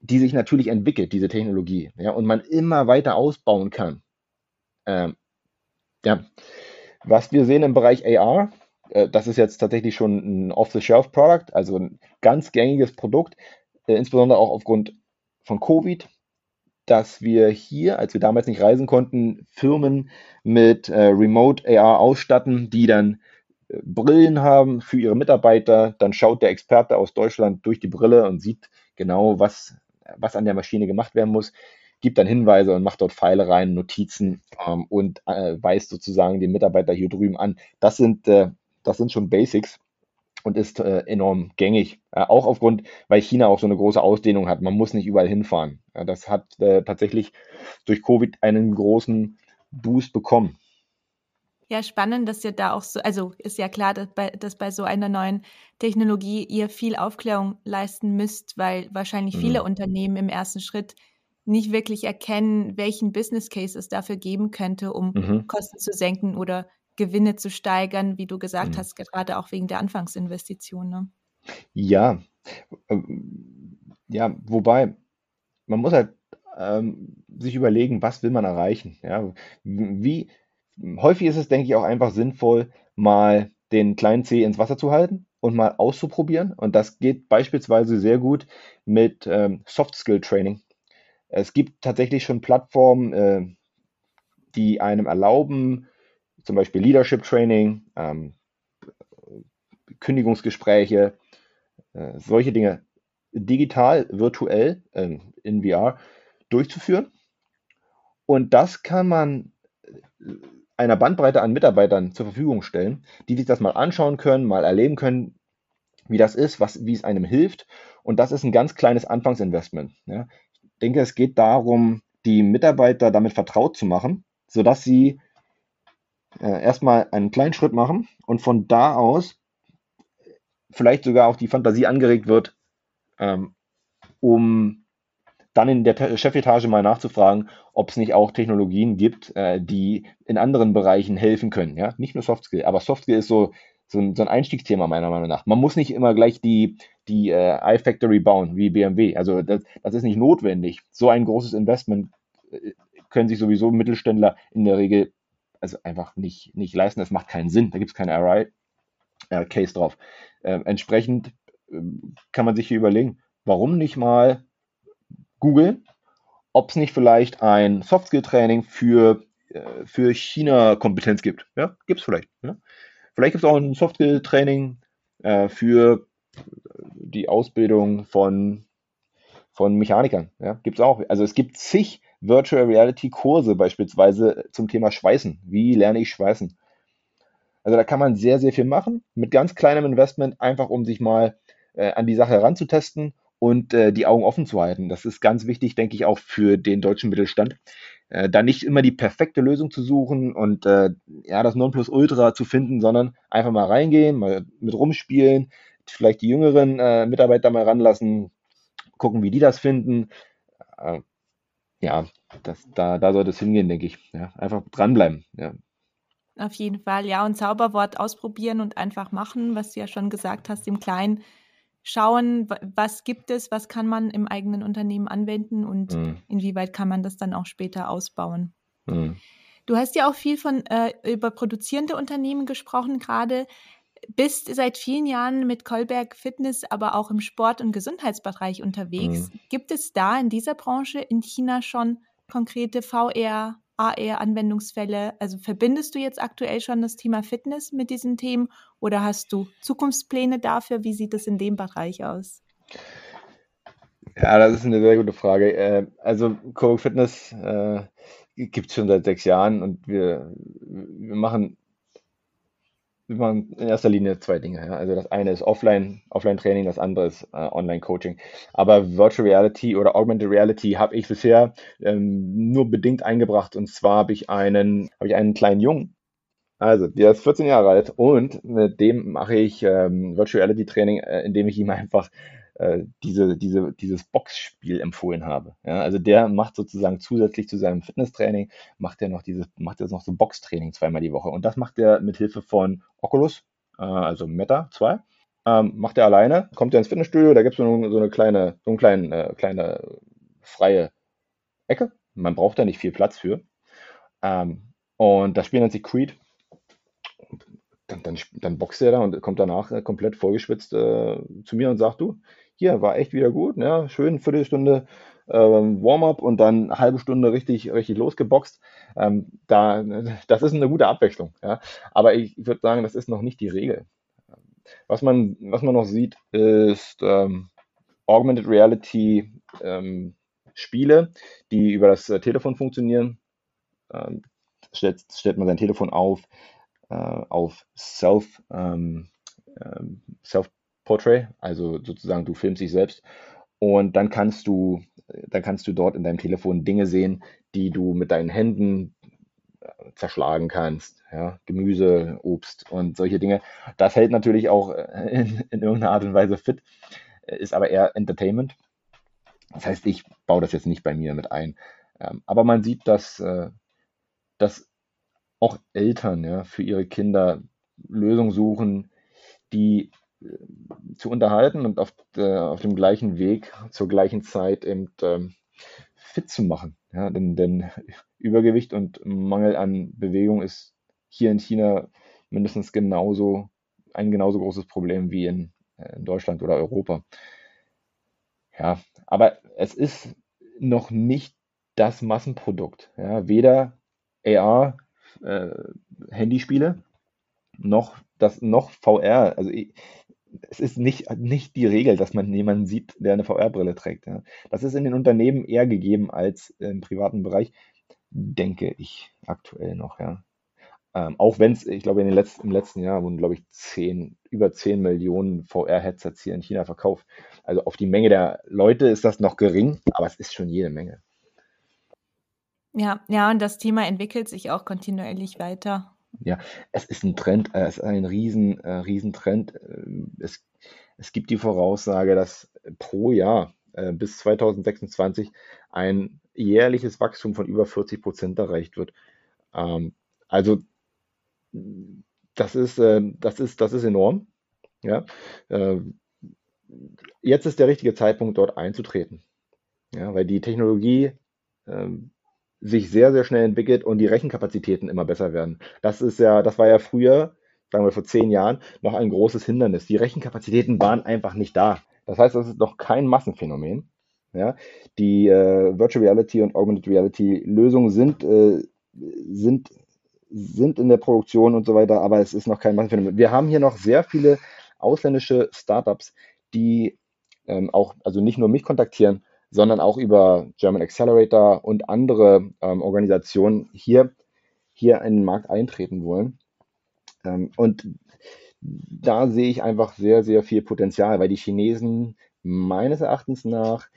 die sich natürlich entwickelt, diese Technologie, ja, und man immer weiter ausbauen kann. Ähm, ja, was wir sehen im Bereich AR, äh, das ist jetzt tatsächlich schon ein Off-the-Shelf-Product, also ein ganz gängiges Produkt, äh, insbesondere auch aufgrund von Covid, dass wir hier, als wir damals nicht reisen konnten, Firmen mit äh, Remote AR ausstatten, die dann äh, Brillen haben für ihre Mitarbeiter. Dann schaut der Experte aus Deutschland durch die Brille und sieht genau, was, was an der Maschine gemacht werden muss gibt dann Hinweise und macht dort Pfeile rein, Notizen ähm, und äh, weist sozusagen den Mitarbeiter hier drüben an. Das sind, äh, das sind schon Basics und ist äh, enorm gängig. Äh, auch aufgrund, weil China auch so eine große Ausdehnung hat. Man muss nicht überall hinfahren. Ja, das hat äh, tatsächlich durch Covid einen großen Boost bekommen. Ja, spannend, dass ihr da auch so, also ist ja klar, dass bei, dass bei so einer neuen Technologie ihr viel Aufklärung leisten müsst, weil wahrscheinlich viele mhm. Unternehmen im ersten Schritt nicht wirklich erkennen, welchen Business Case es dafür geben könnte, um mhm. Kosten zu senken oder Gewinne zu steigern, wie du gesagt mhm. hast, gerade auch wegen der Anfangsinvestition. Ne? Ja, ähm, ja, wobei man muss halt ähm, sich überlegen, was will man erreichen. Ja, wie häufig ist es, denke ich, auch einfach sinnvoll, mal den kleinen C ins Wasser zu halten und mal auszuprobieren. Und das geht beispielsweise sehr gut mit ähm, Soft Skill Training. Es gibt tatsächlich schon Plattformen, äh, die einem erlauben, zum Beispiel Leadership Training, ähm, Kündigungsgespräche, äh, solche Dinge digital, virtuell, äh, in VR durchzuführen. Und das kann man einer Bandbreite an Mitarbeitern zur Verfügung stellen, die sich das mal anschauen können, mal erleben können, wie das ist, was, wie es einem hilft. Und das ist ein ganz kleines Anfangsinvestment. Ja denke, es geht darum, die Mitarbeiter damit vertraut zu machen, sodass sie äh, erstmal einen kleinen Schritt machen und von da aus vielleicht sogar auch die Fantasie angeregt wird, ähm, um dann in der Chefetage mal nachzufragen, ob es nicht auch Technologien gibt, äh, die in anderen Bereichen helfen können. Ja? Nicht nur Softskill, aber Softskill ist so so ein, so ein Einstiegsthema meiner Meinung nach. Man muss nicht immer gleich die, die äh, iFactory bauen wie BMW. Also das, das ist nicht notwendig. So ein großes Investment äh, können sich sowieso Mittelständler in der Regel also einfach nicht, nicht leisten. Das macht keinen Sinn. Da gibt es keine RI-Case äh, drauf. Äh, entsprechend äh, kann man sich hier überlegen, warum nicht mal googeln, ob es nicht vielleicht ein Softskill-Training für, äh, für China-Kompetenz gibt. Ja, gibt es vielleicht. Ja? Vielleicht gibt es auch ein Softskill-Training äh, für die Ausbildung von, von Mechanikern. Ja, gibt es auch. Also es gibt zig Virtual Reality Kurse beispielsweise zum Thema Schweißen. Wie lerne ich Schweißen? Also da kann man sehr, sehr viel machen mit ganz kleinem Investment, einfach um sich mal äh, an die Sache heranzutesten und äh, die Augen offen zu halten. Das ist ganz wichtig, denke ich, auch für den deutschen Mittelstand äh, da nicht immer die perfekte Lösung zu suchen und äh, ja, das Nonplusultra zu finden, sondern einfach mal reingehen, mal mit rumspielen, vielleicht die jüngeren äh, Mitarbeiter mal ranlassen, gucken, wie die das finden. Ja, das, da, da sollte es hingehen, denke ich. Ja, einfach dranbleiben. Ja. Auf jeden Fall, ja. Und Zauberwort ausprobieren und einfach machen, was du ja schon gesagt hast, im Kleinen schauen, was gibt es, was kann man im eigenen Unternehmen anwenden und mhm. inwieweit kann man das dann auch später ausbauen. Mhm. Du hast ja auch viel von äh, über produzierende Unternehmen gesprochen gerade. Bist seit vielen Jahren mit Kolberg Fitness, aber auch im Sport- und Gesundheitsbereich unterwegs. Mhm. Gibt es da in dieser Branche in China schon konkrete VR, AR-Anwendungsfälle? Also verbindest du jetzt aktuell schon das Thema Fitness mit diesen Themen oder hast du Zukunftspläne dafür? Wie sieht es in dem Bereich aus? Ja, das ist eine sehr gute Frage. Äh, also Coburg Fitness äh, gibt es schon seit sechs Jahren und wir, wir machen machen in erster Linie zwei Dinge. Ja. Also das eine ist Offline, Offline-Training, das andere ist äh, Online-Coaching. Aber Virtual Reality oder Augmented Reality habe ich bisher ähm, nur bedingt eingebracht. Und zwar habe ich einen, habe ich einen kleinen Jungen. Also, der ist 14 Jahre alt und mit dem mache ich ähm, Virtual Reality Training, äh, indem ich ihm einfach diese, diese, dieses Boxspiel empfohlen habe. Ja, also der macht sozusagen zusätzlich zu seinem Fitnesstraining, macht er noch dieses, macht er noch so Boxtraining zweimal die Woche. Und das macht er mit Hilfe von Oculus, äh, also Meta 2. Ähm, macht er alleine, kommt er ins Fitnessstudio, da gibt es so, so eine kleine, so eine kleine, äh, kleine freie Ecke. Man braucht da nicht viel Platz für. Ähm, und das Spiel nennt sich Creed dann, dann, dann boxt er da und kommt danach äh, komplett vollgeschwitzt äh, zu mir und sagt, du, hier war echt wieder gut, ja, schön Viertelstunde ähm, Warm-up und dann eine halbe Stunde richtig, richtig losgeboxt. Ähm, da, das ist eine gute Abwechslung. Ja. Aber ich, ich würde sagen, das ist noch nicht die Regel. Was man, was man noch sieht, ist ähm, Augmented Reality ähm, Spiele, die über das äh, Telefon funktionieren. Ähm, stellt, stellt man sein Telefon auf, äh, auf Self, ähm, ähm Self Portrait, also sozusagen du filmst dich selbst und dann kannst du, dann kannst du dort in deinem Telefon Dinge sehen, die du mit deinen Händen äh, zerschlagen kannst, ja, Gemüse, Obst und solche Dinge. Das hält natürlich auch äh, in, in irgendeiner Art und Weise fit, äh, ist aber eher Entertainment. Das heißt, ich baue das jetzt nicht bei mir mit ein. Ähm, aber man sieht, dass, dass auch Eltern ja, für ihre Kinder Lösungen suchen, die zu unterhalten und auf, äh, auf dem gleichen Weg zur gleichen Zeit eben ähm, fit zu machen. Ja, denn, denn Übergewicht und Mangel an Bewegung ist hier in China mindestens genauso ein genauso großes Problem wie in, äh, in Deutschland oder Europa. Ja, aber es ist noch nicht das Massenprodukt. Ja, weder AR, äh, Handyspiele, noch das noch VR. Also ich, es ist nicht, nicht die Regel, dass man jemanden sieht, der eine VR-Brille trägt. Ja. Das ist in den Unternehmen eher gegeben als im privaten Bereich, denke ich aktuell noch, ja. Ähm, auch wenn es, ich glaube, in den letzten, im letzten Jahr wurden, glaube ich, 10, über 10 Millionen VR-Headsets hier in China verkauft. Also auf die Menge der Leute ist das noch gering, aber es ist schon jede Menge. Ja, ja, und das Thema entwickelt sich auch kontinuierlich weiter. Ja, es ist ein Trend, äh, es ist ein riesen, äh, Riesentrend. Äh, es, es gibt die Voraussage, dass pro Jahr äh, bis 2026 ein jährliches Wachstum von über 40 Prozent erreicht wird. Ähm, also das ist, äh, das ist, das ist enorm. Ja, äh, jetzt ist der richtige Zeitpunkt, dort einzutreten. Ja, weil die Technologie ähm, sich sehr, sehr schnell entwickelt und die Rechenkapazitäten immer besser werden. Das ist ja, das war ja früher, sagen wir vor zehn Jahren, noch ein großes Hindernis. Die Rechenkapazitäten waren einfach nicht da. Das heißt, das ist noch kein Massenphänomen. Ja, die äh, Virtual Reality und Augmented Reality Lösungen sind, äh, sind, sind in der Produktion und so weiter, aber es ist noch kein Massenphänomen. Wir haben hier noch sehr viele ausländische Startups, die ähm, auch, also nicht nur mich kontaktieren, sondern auch über German Accelerator und andere ähm, Organisationen hier, hier in den Markt eintreten wollen. Ähm, und da sehe ich einfach sehr, sehr viel Potenzial, weil die Chinesen meines Erachtens nach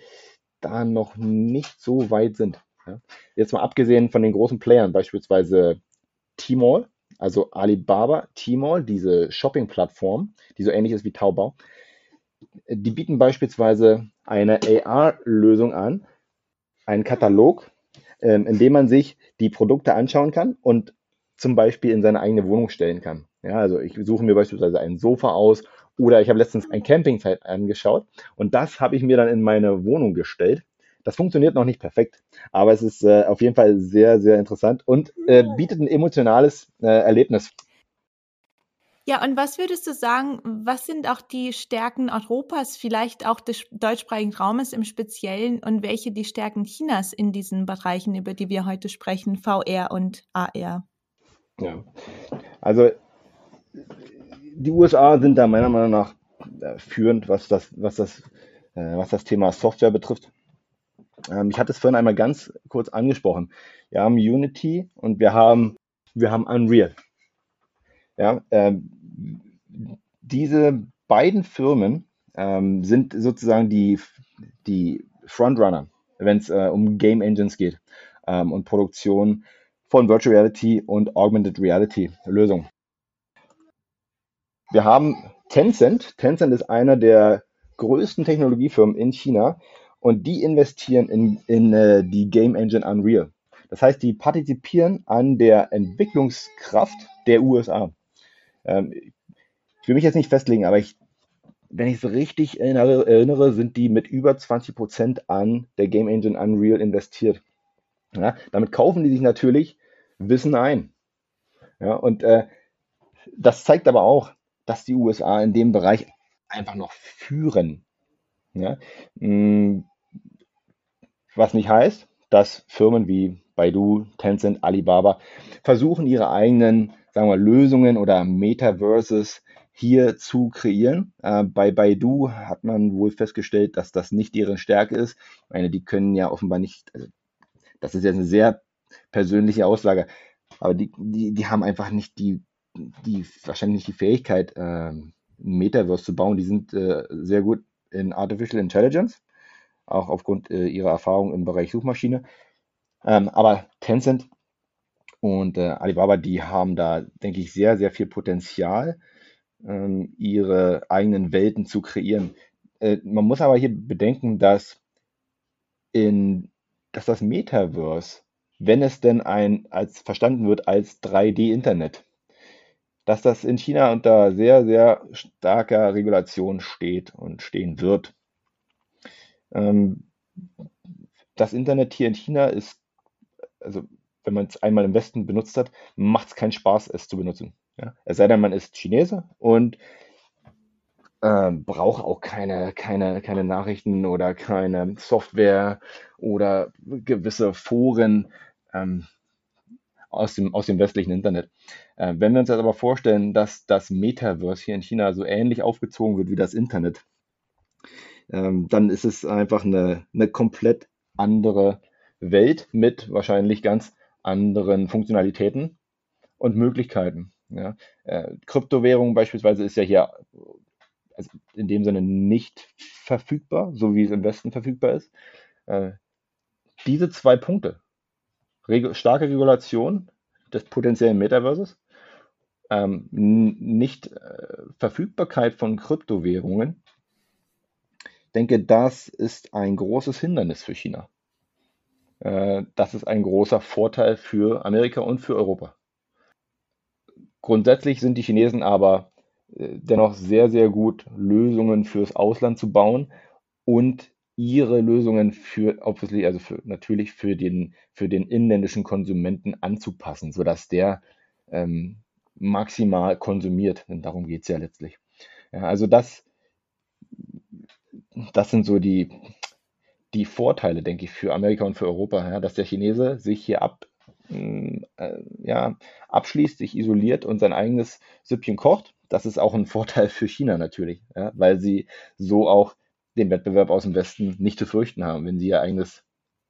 da noch nicht so weit sind. Ja. Jetzt mal abgesehen von den großen Playern, beispielsweise Tmall, also Alibaba Tmall, diese Shopping-Plattform, die so ähnlich ist wie Taobao, die bieten beispielsweise eine AR-Lösung an, einen Katalog, ähm, in dem man sich die Produkte anschauen kann und zum Beispiel in seine eigene Wohnung stellen kann. Ja, also ich suche mir beispielsweise ein Sofa aus oder ich habe letztens ein Campingzeit angeschaut und das habe ich mir dann in meine Wohnung gestellt. Das funktioniert noch nicht perfekt, aber es ist äh, auf jeden Fall sehr, sehr interessant und äh, bietet ein emotionales äh, Erlebnis. Ja, und was würdest du sagen, was sind auch die Stärken Europas, vielleicht auch des deutschsprachigen Raumes im Speziellen und welche die Stärken Chinas in diesen Bereichen, über die wir heute sprechen, VR und AR? Ja, also die USA sind da meiner Meinung nach äh, führend, was das, was das, äh, was das Thema Software betrifft. Ähm, ich hatte es vorhin einmal ganz kurz angesprochen. Wir haben Unity und wir haben, wir haben Unreal. Ja, ähm, diese beiden Firmen ähm, sind sozusagen die, die Frontrunner, wenn es äh, um Game Engines geht ähm, und Produktion von Virtual Reality und Augmented Reality Lösungen. Wir haben Tencent. Tencent ist einer der größten Technologiefirmen in China und die investieren in, in äh, die Game Engine Unreal. Das heißt, die partizipieren an der Entwicklungskraft der USA. Ähm, ich will mich jetzt nicht festlegen, aber ich, wenn ich es richtig erinnere, erinnere, sind die mit über 20 Prozent an der Game Engine Unreal investiert. Ja, damit kaufen die sich natürlich Wissen ein. Ja, und äh, das zeigt aber auch, dass die USA in dem Bereich einfach noch führen. Ja? Mm, was nicht heißt, dass Firmen wie Baidu, Tencent, Alibaba versuchen, ihre eigenen sagen wir, Lösungen oder Metaverses hier zu kreieren. Äh, bei Baidu hat man wohl festgestellt, dass das nicht deren Stärke ist. Ich meine, die können ja offenbar nicht, also das ist jetzt eine sehr persönliche Aussage, aber die, die, die haben einfach nicht die die wahrscheinlich nicht die Fähigkeit, ein Metaverse zu bauen. Die sind äh, sehr gut in Artificial Intelligence, auch aufgrund äh, ihrer Erfahrung im Bereich Suchmaschine. Ähm, aber Tencent und äh, Alibaba, die haben da, denke ich, sehr, sehr viel Potenzial, ähm, ihre eigenen Welten zu kreieren. Äh, man muss aber hier bedenken, dass, in, dass das Metaverse, wenn es denn ein, als verstanden wird als 3D-Internet, dass das in China unter sehr, sehr starker Regulation steht und stehen wird. Ähm, das Internet hier in China ist, also wenn man es einmal im Westen benutzt hat, macht es keinen Spaß, es zu benutzen. Ja? Es sei denn, man ist Chinese und äh, braucht auch keine, keine, keine Nachrichten oder keine Software oder gewisse Foren. Ähm, aus dem, aus dem westlichen Internet. Äh, wenn wir uns jetzt aber vorstellen, dass das Metaverse hier in China so ähnlich aufgezogen wird wie das Internet, ähm, dann ist es einfach eine, eine komplett andere Welt mit wahrscheinlich ganz anderen Funktionalitäten und Möglichkeiten. Ja. Äh, Kryptowährung beispielsweise ist ja hier also in dem Sinne nicht verfügbar, so wie es im Westen verfügbar ist. Äh, diese zwei Punkte, Regu starke Regulation des potenziellen Metaverses, ähm, nicht äh, Verfügbarkeit von Kryptowährungen. Denke, das ist ein großes Hindernis für China. Äh, das ist ein großer Vorteil für Amerika und für Europa. Grundsätzlich sind die Chinesen aber äh, dennoch sehr, sehr gut, Lösungen fürs Ausland zu bauen und ihre Lösungen für obviously, also für, natürlich für den, für den inländischen Konsumenten anzupassen, sodass der ähm, maximal konsumiert. Denn darum geht es ja letztlich. Ja, also das, das sind so die, die Vorteile, denke ich, für Amerika und für Europa, ja, dass der Chinese sich hier ab, mm, äh, ja, abschließt, sich isoliert und sein eigenes Süppchen kocht. Das ist auch ein Vorteil für China natürlich, ja, weil sie so auch den Wettbewerb aus dem Westen nicht zu fürchten haben, wenn sie ihr eigenes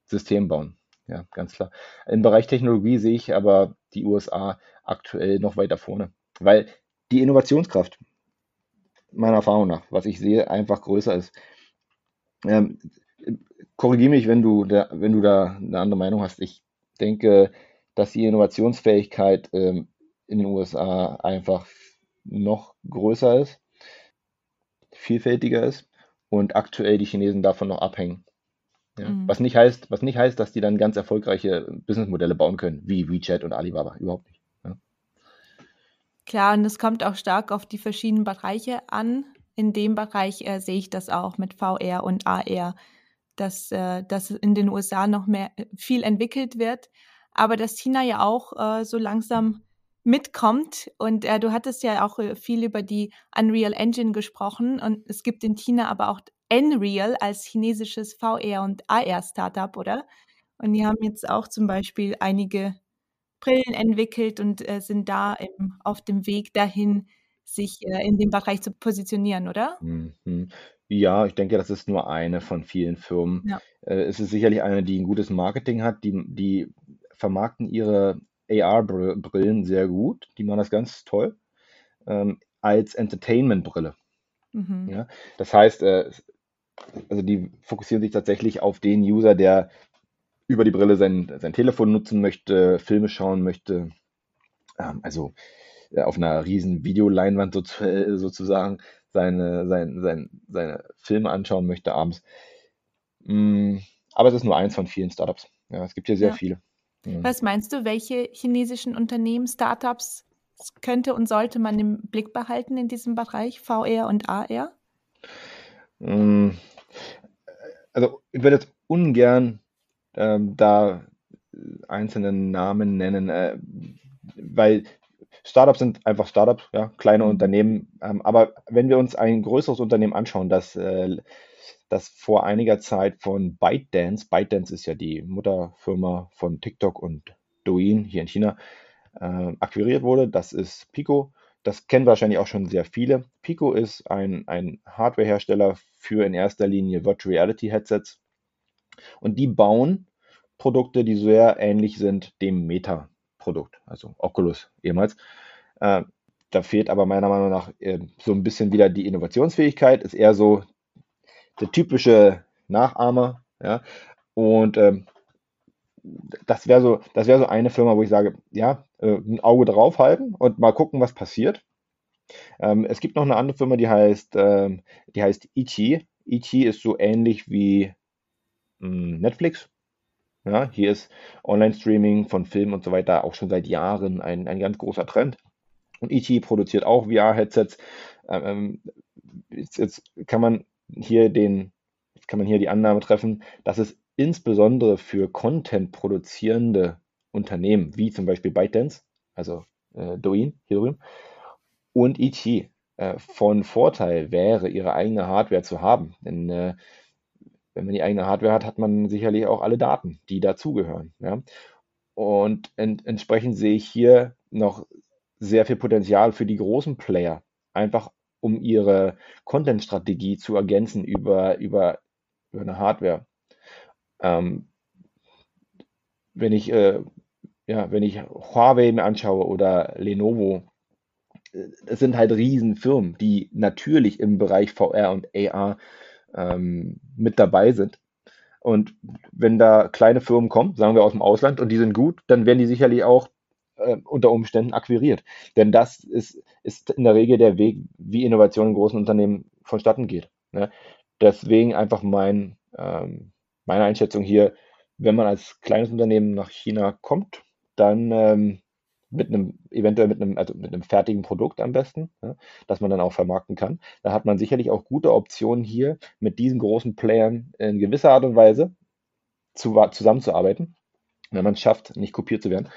System bauen. Ja, ganz klar. Im Bereich Technologie sehe ich aber die USA aktuell noch weiter vorne, weil die Innovationskraft meiner Erfahrung nach, was ich sehe, einfach größer ist. Ähm, Korrigiere mich, wenn du, da, wenn du da eine andere Meinung hast. Ich denke, dass die Innovationsfähigkeit ähm, in den USA einfach noch größer ist, vielfältiger ist und aktuell die Chinesen davon noch abhängen. Ja? Mhm. Was, nicht heißt, was nicht heißt, dass die dann ganz erfolgreiche Businessmodelle bauen können, wie WeChat und Alibaba. Überhaupt nicht. Ja. Klar, und es kommt auch stark auf die verschiedenen Bereiche an. In dem Bereich äh, sehe ich das auch mit VR und AR, dass, äh, dass in den USA noch mehr äh, viel entwickelt wird, aber dass China ja auch äh, so langsam mitkommt. Und äh, du hattest ja auch äh, viel über die Unreal Engine gesprochen. Und es gibt in China aber auch Nreal als chinesisches VR- und AR-Startup, oder? Und die haben jetzt auch zum Beispiel einige Brillen entwickelt und äh, sind da im, auf dem Weg dahin, sich äh, in dem Bereich zu positionieren, oder? Mhm. Ja, ich denke, das ist nur eine von vielen Firmen. Ja. Äh, es ist sicherlich eine, die ein gutes Marketing hat, die, die vermarkten ihre AR-Brillen sehr gut. Die machen das ganz toll. Ähm, als Entertainment-Brille. Mhm. Ja? Das heißt, äh, also die fokussieren sich tatsächlich auf den User, der über die Brille sein, sein Telefon nutzen möchte, Filme schauen möchte. Ähm, also auf einer riesen Videoleinwand so, äh, sozusagen seine, sein, sein, seine Filme anschauen möchte abends. Mm, aber es ist nur eins von vielen Startups. Ja, es gibt hier sehr Ja. viele. Was meinst du, welche chinesischen Unternehmen, Startups könnte und sollte man im Blick behalten in diesem Bereich VR und AR? Mm, Also ich würde jetzt ungern ähm, da einzelne Namen nennen, äh, weil Startups sind einfach Startups, ja, kleine Mhm. Unternehmen. Ähm, aber wenn wir uns ein größeres Unternehmen anschauen, das, äh, das vor einiger Zeit von ByteDance, ByteDance ist ja die Mutterfirma von TikTok und Douyin hier in China, äh, akquiriert wurde, das ist Pico. Das kennen wahrscheinlich auch schon sehr viele. Pico ist ein, ein Hardwarehersteller für in erster Linie Virtual Reality Headsets und die bauen Produkte, die sehr ähnlich sind dem Meta-Produkt, also Oculus ehemals. Äh, da fehlt aber meiner Meinung nach äh, so ein bisschen wieder die Innovationsfähigkeit, ist eher so der typische Nachahmer, ja. Und ähm, das wäre so, das so eine Firma, wo ich sage, ja, äh, ein Auge drauf halten und mal gucken, was passiert. Ähm, es gibt noch eine andere Firma, die heißt, ähm, die heißt Ichi. Ichi ist so ähnlich wie mh, Netflix. Ja, hier ist Online-Streaming von Filmen und so weiter auch schon seit Jahren ein, ein ganz großer Trend. Und Ichi produziert auch VR-Headsets. Ähm, jetzt, jetzt kann man hier den, jetzt kann man hier die Annahme treffen, dass es insbesondere für Content produzierende Unternehmen, wie zum Beispiel ByteDance, also äh, Douyin hier drüben, und Ichi äh, von Vorteil wäre, ihre eigene Hardware zu haben. Denn äh, wenn man die eigene Hardware hat, hat man sicherlich auch alle Daten, die dazugehören. Ja? Und ent entsprechend sehe ich hier noch sehr viel Potenzial für die großen Player, einfach um ihre Content-Strategie zu ergänzen über, über, über eine Hardware. Ähm, wenn ich, äh, ja, wenn ich Huawei mir anschaue oder Lenovo, äh, es sind halt Riesenfirmen, die natürlich im Bereich VR und AR ähm, mit dabei sind. Und wenn da kleine Firmen kommen, sagen wir aus dem Ausland, und die sind gut, dann werden die sicherlich auch äh, unter Umständen akquiriert. Denn das ist, ist in der Regel der Weg, wie Innovation in großen Unternehmen vonstatten geht. Ne? Deswegen einfach mein, ähm, meine Einschätzung hier, wenn man als kleines Unternehmen nach China kommt, dann ähm, mit einem, eventuell mit einem, also mit einem fertigen Produkt am besten, ja, das man dann auch vermarkten kann. Da hat man sicherlich auch gute Optionen hier mit diesen großen Playern in gewisser Art und Weise zu, zusammenzuarbeiten, wenn man es schafft, nicht kopiert zu werden.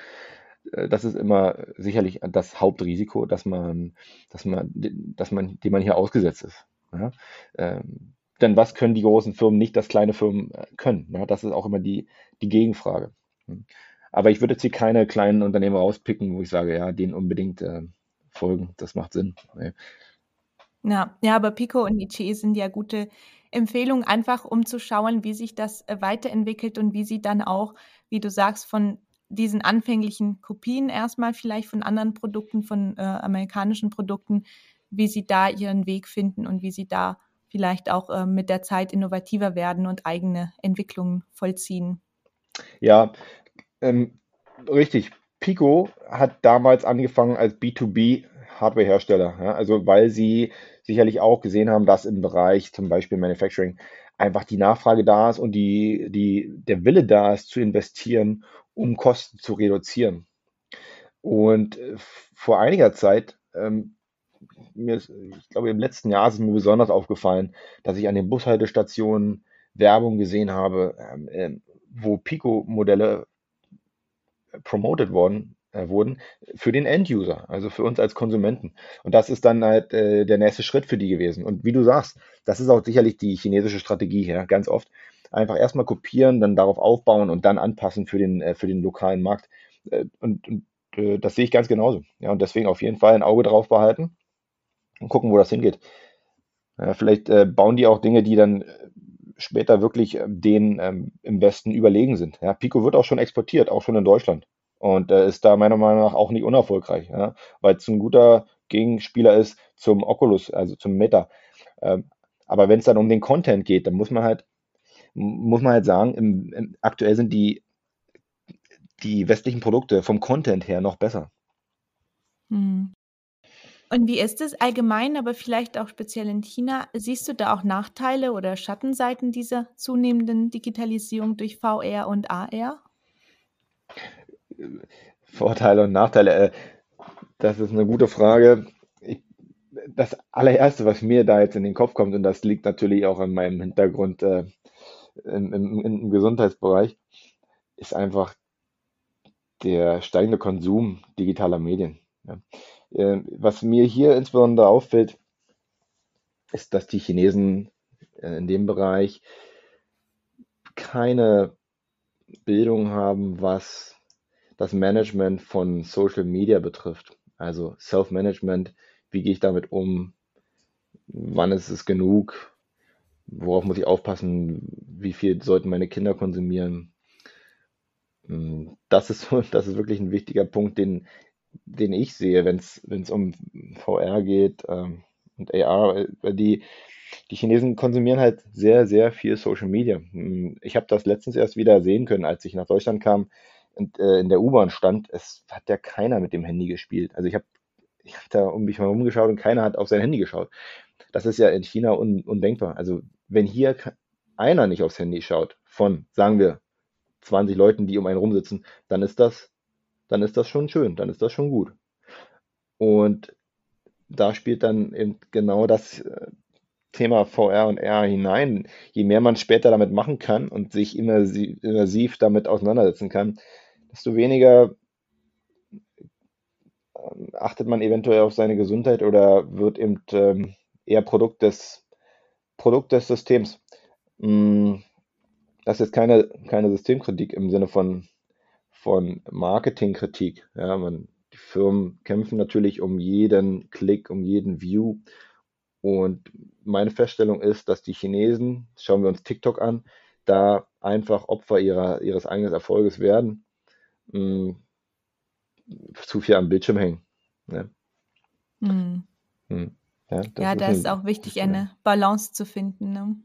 Äh, das ist immer sicherlich das Hauptrisiko, dass man, dass man, dass man, dem man hier ausgesetzt ist. Ja? Ähm, denn was können die großen Firmen nicht, das kleine Firmen äh, können? Ja? Das ist auch immer die, die Gegenfrage. Aber ich würde jetzt hier keine kleinen Unternehmen rauspicken, wo ich sage, ja, denen unbedingt äh, folgen. Das macht Sinn. Nee. Ja, ja, aber Pico und Ichi sind ja gute Empfehlungen, einfach um zu schauen, wie sich das äh, weiterentwickelt und wie sie dann auch, wie du sagst, von diesen anfänglichen Kopien erstmal vielleicht von anderen Produkten, von äh, amerikanischen Produkten, wie sie da ihren Weg finden und wie sie da vielleicht auch äh, mit der Zeit innovativer werden und eigene Entwicklungen vollziehen. Ja, ähm, richtig. Pico hat damals angefangen als B2B Hardware-Hersteller, ja, also weil sie sicherlich auch gesehen haben, dass im Bereich zum Beispiel Manufacturing einfach die Nachfrage da ist und die, die, der Wille da ist, zu investieren, um Kosten zu reduzieren. Und äh, vor einiger Zeit ähm, mir ist, ich glaube, im letzten Jahr ist es mir besonders aufgefallen, dass ich an den Bushaltestationen Werbung gesehen habe, ähm, ähm wo Pico-Modelle promoted worden, äh, wurden für den End-User, also für uns als Konsumenten. Und das ist dann halt äh, der nächste Schritt für die gewesen. Und wie du sagst, das ist auch sicherlich die chinesische Strategie hier, ganz oft. Einfach erstmal kopieren, dann darauf aufbauen und dann anpassen für den, äh, für den lokalen Markt. Äh, und, und äh, das sehe ich ganz genauso. Ja, und deswegen auf jeden Fall ein Auge drauf behalten und gucken, wo das hingeht. Vielleicht äh, bauen die auch Dinge, die dann später wirklich ähm, denen ähm, im Westen überlegen sind. Ja, Pico wird auch schon exportiert, auch schon in Deutschland. Und äh, ist da meiner Meinung nach auch nicht unerfolgreich, ja, weil es ein guter Gegenspieler ist zum Oculus, also zum Meta. Ähm, aber wenn es dann um den Content geht, dann muss man halt, muss man halt sagen, im, im, aktuell sind die, die westlichen Produkte vom Content her noch besser. Hm. Und wie ist es allgemein, aber vielleicht auch speziell in China? Siehst du da auch Nachteile oder Schattenseiten dieser zunehmenden Digitalisierung durch VR und AR? Vorteile und Nachteile. Äh, das ist eine gute Frage. Das allererste, was mir da jetzt in den Kopf kommt, und das liegt natürlich auch an meinem Hintergrund äh, im, im, im Gesundheitsbereich, ist einfach der steigende Konsum digitaler Medien. Ja. Äh, was mir hier insbesondere auffällt, ist, dass die Chinesen äh, in dem Bereich keine Bildung haben, was das Management von Social Media betrifft. Also Self-Management, wie gehe ich damit um, wann ist es genug, worauf muss ich aufpassen, wie viel sollten meine Kinder konsumieren. Hm, das ist, das ist wirklich ein wichtiger Punkt, den, den ich sehe, wenn es um VR geht ähm, und AR. Die, die Chinesen konsumieren halt sehr, sehr viel Social Media. Hm, ich habe das letztens erst wieder sehen können, als ich nach Deutschland kam und, äh, in der U-Bahn stand, es hat ja keiner mit dem Handy gespielt. Also ich habe ich hab da um mich mal rumgeschaut und keiner hat auf sein Handy geschaut. Das ist ja in China un, undenkbar. Also wenn hier einer nicht aufs Handy schaut, von, sagen wir, 20 Leuten, die um einen rumsitzen, dann ist das, dann ist das schon schön, dann ist das schon gut. Und da spielt dann eben genau das äh, Thema VR und AR hinein. Je mehr man später damit machen kann und sich immersiv damit auseinandersetzen kann, desto weniger ähm, achtet man eventuell auf seine Gesundheit oder wird eben ähm, eher Produkt des, Produkt des Systems. Mm, das ist jetzt keine, keine Systemkritik im Sinne von, von Marketingkritik. Ja, man, die Firmen kämpfen natürlich um jeden Klick, um jeden View. Und meine Feststellung ist, dass die Chinesen, schauen wir uns TikTok an, da einfach Opfer ihrer, ihres eigenen Erfolges werden mh, zu viel am Bildschirm hängen. Ne? Mhm. Mhm. Ja, ja, da ist auch wichtig, eine Balance zu finden. Ne?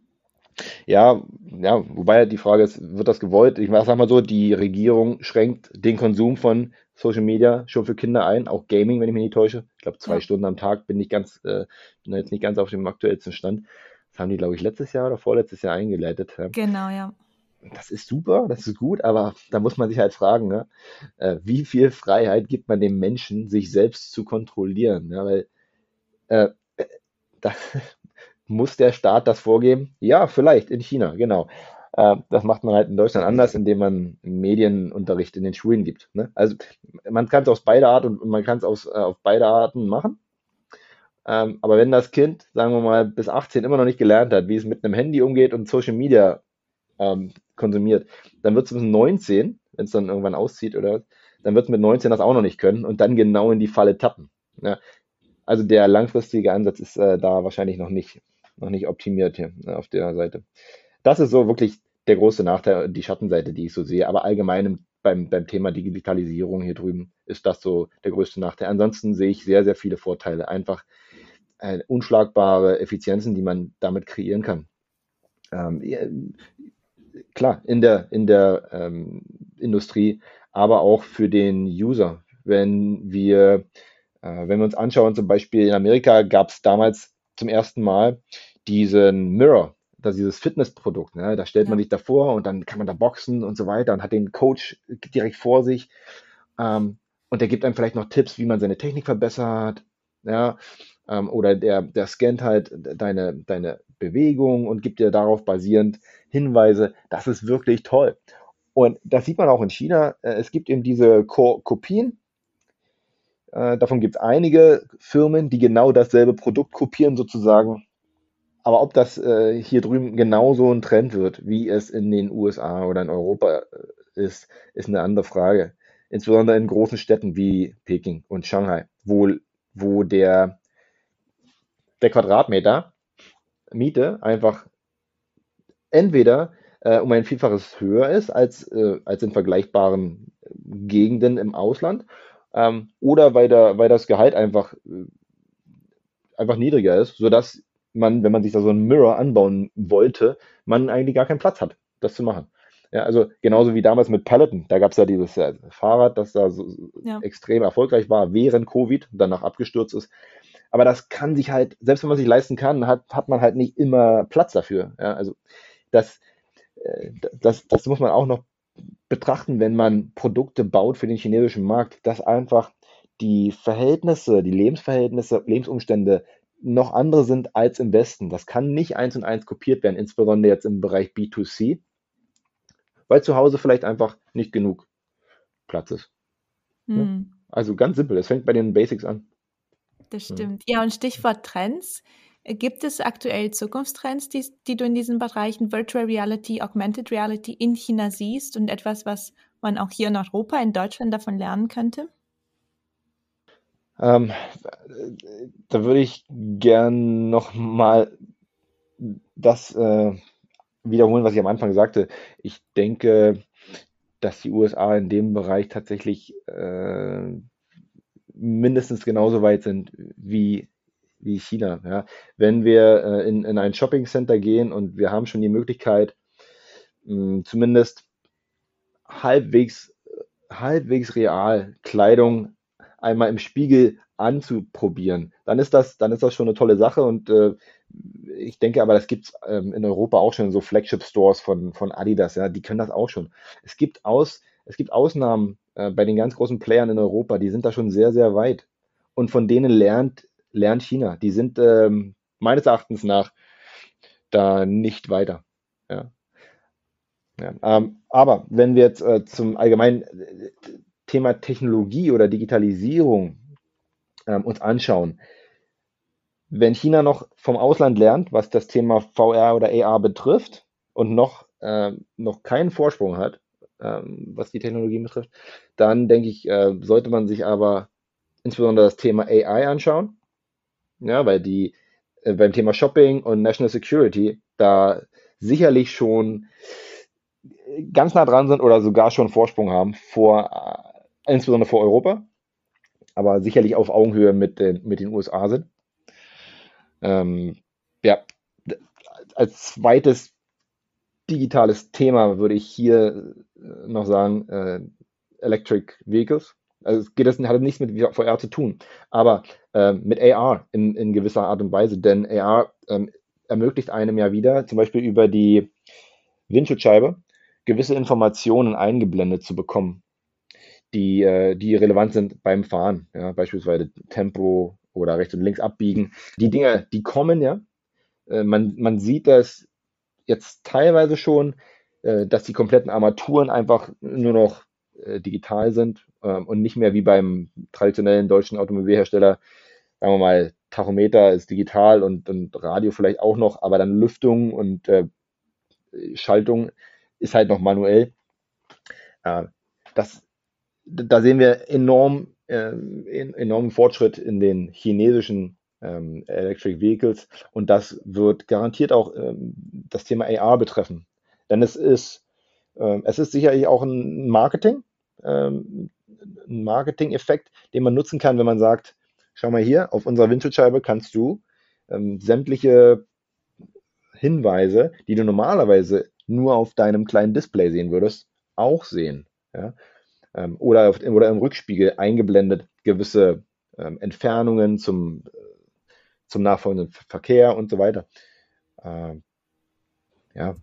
Ja, ja, wobei die Frage ist, wird das gewollt? Ich sag mal so, die Regierung schränkt den Konsum von Social Media schon für Kinder ein, auch Gaming, wenn ich mich nicht täusche. Ich glaube, zwei ja. Stunden am Tag bin ich ganz, äh, bin jetzt nicht ganz auf dem aktuellsten Stand. Das haben die, glaube ich, letztes Jahr oder vorletztes Jahr eingeleitet. Ja. Genau, ja das ist super, das ist gut, aber da muss man sich halt fragen, ne? äh, wie viel Freiheit gibt man dem Menschen, sich selbst zu kontrollieren? Ja, weil äh, äh da muss der Staat das vorgeben? Ja, vielleicht in China, genau. Äh, das macht man halt in Deutschland anders, indem man Medienunterricht in den Schulen gibt. Ne? Also man kann es auf beide Arten und man kann es äh, auf beide Arten machen. Ähm, aber wenn das Kind, sagen wir mal, bis 18 immer noch nicht gelernt hat, wie es mit einem Handy umgeht und Social Media ähm, konsumiert, dann wird es bis 19, wenn es dann irgendwann auszieht oder dann wird es mit 19 das auch noch nicht können und dann genau in die Falle tappen. Also der langfristige Ansatz ist äh, da wahrscheinlich noch nicht, noch nicht optimiert hier äh, auf der Seite. Das ist so wirklich der große Nachteil, die Schattenseite, die ich so sehe. Aber allgemein beim, beim Thema Digitalisierung hier drüben ist das so der größte Nachteil. Ansonsten sehe ich sehr, sehr viele Vorteile. Einfach äh, unschlagbare Effizienzen, die man damit kreieren kann. Ähm, klar, in der, in der ähm, Industrie, aber auch für den User. Wenn wir, äh, wenn wir uns anschauen, zum Beispiel in Amerika gab es damals zum ersten Mal diesen Mirror, das dieses Fitnessprodukt. Ne? Da stellt man sich davor und dann kann man da boxen und so weiter und hat den Coach direkt vor sich. Ähm, und der gibt einem vielleicht noch Tipps, wie man seine Technik verbessert. ja, ähm, oder der, der scannt halt deine, deine Bewegung und gibt dir darauf basierend Hinweise. Das ist wirklich toll. Und das sieht man auch in China. Äh, es gibt eben diese Ko Kopien. Äh, davon gibt es einige Firmen, die genau dasselbe Produkt kopieren sozusagen. Aber ob das äh, hier drüben genauso ein Trend wird, wie es in den USA oder in Europa ist, ist eine andere Frage. Insbesondere in großen Städten wie Peking und Shanghai, wo, wo der, der Quadratmeter Miete einfach entweder äh, um ein Vielfaches höher ist als, äh, als in vergleichbaren Gegenden im Ausland ähm, oder weil, der, weil das Gehalt einfach, äh, einfach niedriger ist, sodass man, wenn man sich da so ein Mirror anbauen wollte, man eigentlich gar keinen Platz hat, das zu machen. Ja, also genauso wie damals mit Peloton. Da gab es ja dieses äh, Fahrrad, das da so ja. extrem erfolgreich war während Covid, danach abgestürzt ist. Aber das kann sich halt, selbst wenn man sich leisten kann, hat, hat man halt nicht immer Platz dafür. Ja, also das, äh, das, das muss man auch noch betrachten, wenn man Produkte baut für den chinesischen Markt, dass einfach die Verhältnisse, die Lebensverhältnisse, Lebensumstände noch andere sind als im Westen. Das kann nicht eins und eins kopiert werden, insbesondere jetzt im Bereich B2C weil zu Hause vielleicht einfach nicht genug Platz ist. Hm. Also ganz simpel, es fängt bei den Basics an. Das stimmt. Ja, und Stichwort Trends. Gibt es aktuell Zukunftstrends, die, die du in diesen Bereichen Virtual Reality, Augmented Reality in China siehst und etwas, was man auch hier in Europa, in Deutschland davon lernen könnte? Ähm, da würde ich gern nochmal das äh, wiederholen, was ich am Anfang sagte. Ich denke, dass die USA in dem Bereich tatsächlich äh, mindestens genauso weit sind wie, wie China. Ja. Wenn wir äh, in, in ein Shopping Center gehen und wir haben schon die Möglichkeit, mh, hm, zumindest halbwegs, halbwegs real Kleidung einmal im Spiegel anzuprobieren, dann ist das, dann ist das schon eine tolle Sache und äh, ich denke aber, das gibt es ähm, in Europa auch schon so Flagship-Stores von, von Adidas, ja, die können das auch schon. Es gibt aus, es gibt Ausnahmen äh, bei den ganz großen Playern in Europa, die sind da schon sehr, sehr weit. Und von denen lernt, lernt China. Die sind ähm, meines Erachtens nach da nicht weiter. Ja. Ja, ähm, aber wenn wir jetzt äh, zum allgemeinen äh, Thema Technologie oder Digitalisierung ähm, uns anschauen, wenn China noch vom Ausland lernt, was das Thema VR oder AR betrifft und noch, äh, noch keinen Vorsprung hat, ähm, was die Technologie betrifft, dann denke ich, äh, sollte man sich aber insbesondere das Thema AI anschauen. Ja, weil die äh, beim Thema Shopping und National Security da sicherlich schon ganz nah dran sind oder sogar schon Vorsprung haben vor, äh, insbesondere vor Europa, aber sicherlich auf Augenhöhe mit den, mit den USA sind. Ähm, ja, als zweites digitales Thema würde ich hier äh, noch sagen, äh, Electric Vehicles. Also es geht das hat nichts mit VR zu tun, aber äh, mit AR in, in gewisser Art und Weise, denn AR ähm, ermöglicht einem ja wieder, zum Beispiel über die Windschutzscheibe, gewisse Informationen eingeblendet zu bekommen, die, äh, die relevant sind beim Fahren. Ja, beispielsweise Tempo, oder rechts und links abbiegen. Die Dinge, die kommen ja. Äh, man, man sieht das jetzt teilweise schon, äh, dass die kompletten Armaturen einfach nur noch äh, digital sind und nicht mehr wie beim traditionellen deutschen Automobilhersteller, sagen wir mal, Tachometer ist digital und, und Radio vielleicht auch noch, aber dann Lüftung und äh, Schaltung ist halt noch manuell. Äh, das, da sehen wir enorm ähm, enormen Fortschritt in den chinesischen ähm, Electric Vehicles und das wird garantiert auch ähm, das Thema AR betreffen. Denn es ist, äh, es ist sicherlich auch ein Marketing, ähm, ein Marketing-Effekt, den man nutzen kann, wenn man sagt, schau mal hier, auf unserer Windschutzscheibe kannst du ähm, sämtliche Hinweise, die du normalerweise nur auf deinem kleinen Display sehen würdest, auch sehen. Ja? ähm, oder, auf, oder im Rückspiegel eingeblendet gewisse ähm, Entfernungen zum, zum nachfolgenden Verkehr und so weiter. Ähm, ja,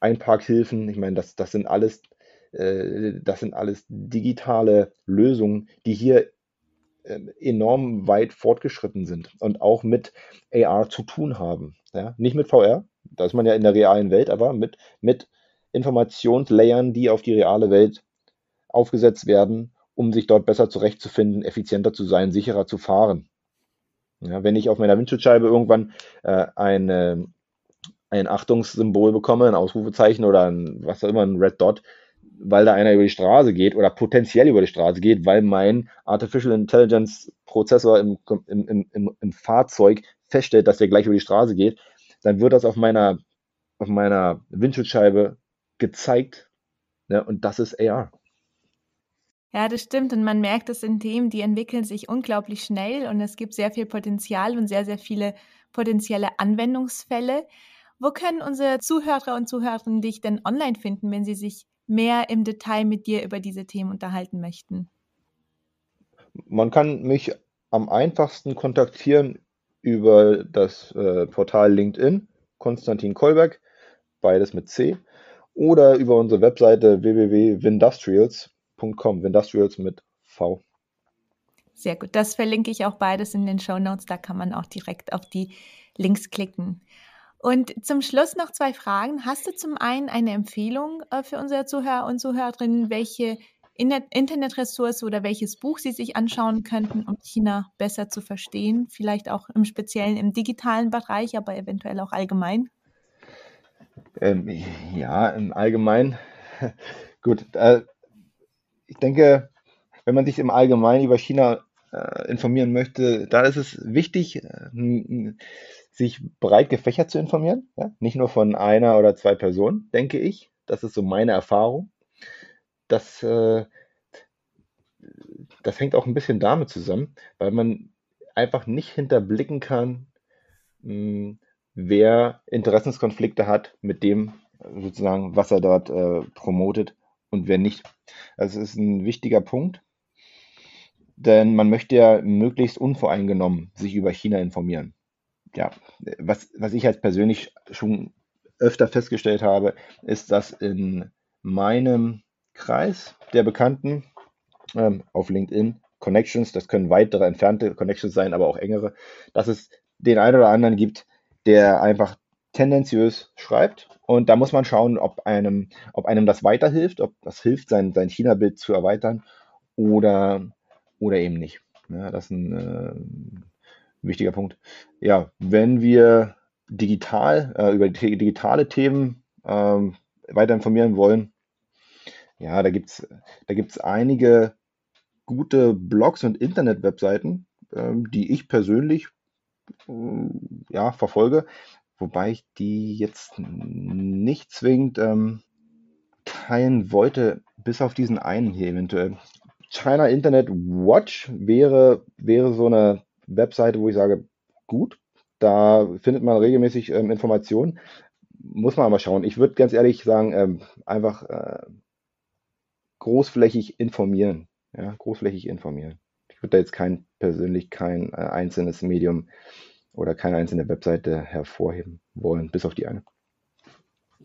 Einparkhilfen, ich meine, das, das sind alles, äh, das sind alles digitale Lösungen, die hier äh, enorm weit fortgeschritten sind und auch mit AR zu tun haben. Ja? Nicht mit VR, da ist man ja in der realen Welt, aber mit, mit Informationslayern, die auf die reale Welt aufgesetzt werden, um sich dort besser zurechtzufinden, effizienter zu sein, sicherer zu fahren. Ja, wenn ich auf meiner Windschutzscheibe irgendwann äh, eine, ein Achtungssymbol bekomme, ein Ausrufezeichen oder ein, was auch immer, ein Red Dot, weil da einer über die Straße geht oder potenziell über die Straße geht, weil mein Artificial Intelligence Prozessor im, im, im, im Fahrzeug feststellt, dass der gleich über die Straße geht, dann wird das auf meiner, auf meiner Windschutzscheibe gezeigt. Ne, und das ist AR. Ja, das stimmt. Und man merkt, das sind Themen, die entwickeln sich unglaublich schnell und es gibt sehr viel Potenzial und sehr, sehr viele potenzielle Anwendungsfälle. Wo können unsere Zuhörer und Zuhörerinnen dich denn online finden, wenn sie sich mehr im Detail mit dir über diese Themen unterhalten möchten? Man kann mich am einfachsten kontaktieren über das äh, Portal LinkedIn, Konstantin Kolberg, beides mit C, oder über unsere Webseite www.windustrials.com, Windustrials mit V. Sehr gut, das verlinke ich auch beides in den Show Notes, da kann man auch direkt auf die Links klicken. Und zum Schluss noch zwei Fragen. Hast du zum einen eine Empfehlung äh, für unsere Zuhörer und Zuhörerinnen, welche Internetressource oder welches Buch Sie sich anschauen könnten, um China besser zu verstehen? Vielleicht auch im Speziellen im digitalen Bereich, aber eventuell auch allgemein? Ähm, ja, im Allgemeinen. Gut, äh, ich denke, wenn man sich im Allgemeinen über China äh, informieren möchte, da ist es wichtig, äh, sich breit gefächert zu informieren, ja? nicht nur von einer oder zwei Personen, denke ich. Das ist so meine Erfahrung. Das, äh, das hängt auch ein bisschen damit zusammen, weil man einfach nicht hinterblicken kann, mh, hm, wer Interessenskonflikte hat mit dem sozusagen, was er dort äh, promotet und wer nicht. Das ist ein wichtiger Punkt, denn man möchte ja möglichst unvoreingenommen sich über China informieren ja, was, was ich als persönlich schon öfter festgestellt habe, ist, dass in meinem Kreis der Bekannten ähm, auf LinkedIn Connections, das können weitere entfernte Connections sein, aber auch engere, dass es den einen oder anderen gibt, der einfach tendenziös schreibt. Und da muss man schauen, ob einem, ob einem das weiterhilft, ob das hilft, sein, sein China-Bild zu erweitern oder, oder eben nicht. Ja, das ist ein, äh, wichtiger Punkt. Ja, wenn wir digital, äh, über digitale Themen ähm, weiter informieren wollen, ja, da gibt es da gibt's einige gute Blogs und Internet-Webseiten, ähm, die ich persönlich äh, ja, verfolge, wobei ich die jetzt nicht zwingend ähm, teilen wollte, bis auf diesen einen hier eventuell. China Internet Watch wäre, wäre so eine Webseite, wo ich sage, gut, da findet man regelmäßig ähm, Informationen. Muss man aber schauen. Ich würde ganz ehrlich sagen, ähm, einfach äh, großflächig informieren. Ja, großflächig informieren. Ich würde da jetzt kein persönlich kein äh, einzelnes Medium oder keine einzelne Webseite hervorheben wollen, bis auf die eine.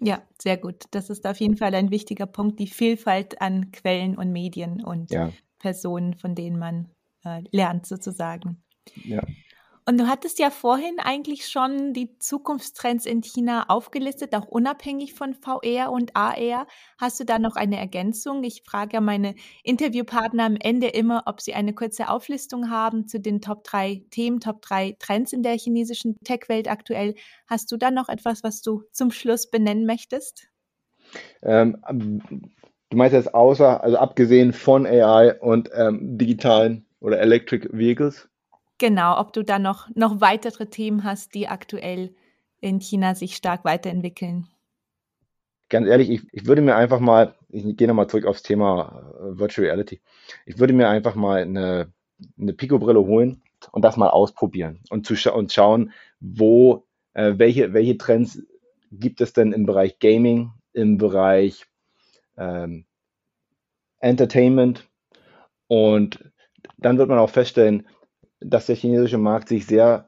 Ja, sehr gut. Das ist auf jeden Fall ein wichtiger Punkt, die Vielfalt an Quellen und Medien und ja. Personen, von denen man äh, lernt sozusagen. Ja. Und du hattest ja vorhin eigentlich schon die Zukunftstrends in China aufgelistet, auch unabhängig von VR und AR. Hast du da noch eine Ergänzung? Ich frage ja meine Interviewpartner am Ende immer, ob sie eine kurze Auflistung haben zu den Top 3 Themen, Top 3 Trends in der chinesischen Tech-Welt aktuell. Hast du da noch etwas, was du zum Schluss benennen möchtest? Ähm, du meinst jetzt außer, also abgesehen von AI und ähm, digitalen oder Electric Vehicles? Genau, ob du da noch, noch weitere Themen hast, die aktuell in China sich stark weiterentwickeln. Ganz ehrlich, ich, ich würde mir einfach mal, ich gehe nochmal zurück aufs Thema äh, Virtual Reality. Ich würde mir einfach mal eine, eine Pico-Brille holen und das mal ausprobieren und, zu scha und schauen, wo, äh, welche, welche Trends gibt es denn im Bereich Gaming, im Bereich ähm, Entertainment und dann wird man auch feststellen, dass der chinesische Markt sich sehr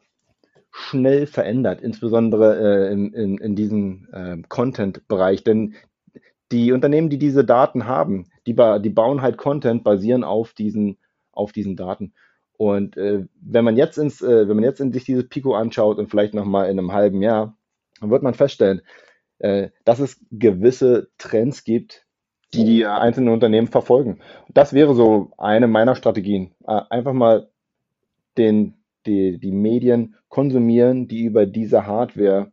schnell verändert, insbesondere äh, in, in, in diesem äh, Content-Bereich. Denn die Unternehmen, die diese Daten haben, die, ba die bauen halt Content basieren auf diesen, auf diesen Daten. Und äh, wenn man jetzt ins, äh, wenn man jetzt in sich dieses Pico anschaut und vielleicht nochmal in einem halben Jahr, dann wird man feststellen, äh, dass es gewisse Trends gibt, die die einzelnen Unternehmen verfolgen. Das wäre so eine meiner Strategien. Äh, einfach mal den, die, die Medien konsumieren, die über diese Hardware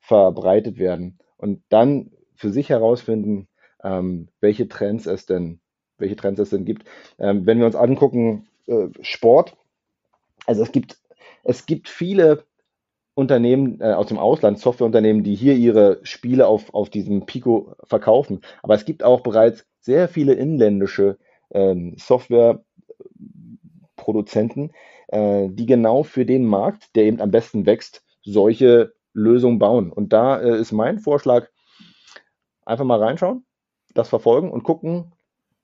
verbreitet werden. Und dann für sich herausfinden, ähm, welche Trends es denn, welche Trends es denn gibt. Ähm, wenn wir uns angucken, äh, Sport. Also es gibt, es gibt viele Unternehmen äh, aus dem Ausland, Softwareunternehmen, die hier ihre Spiele auf, auf diesem Pico verkaufen. Aber es gibt auch bereits sehr viele inländische ähm, Softwareproduzenten, äh, die genau für den Markt, der eben am besten wächst, solche Lösungen bauen. Und da äh, ist mein Vorschlag, einfach mal reinschauen, das verfolgen und gucken,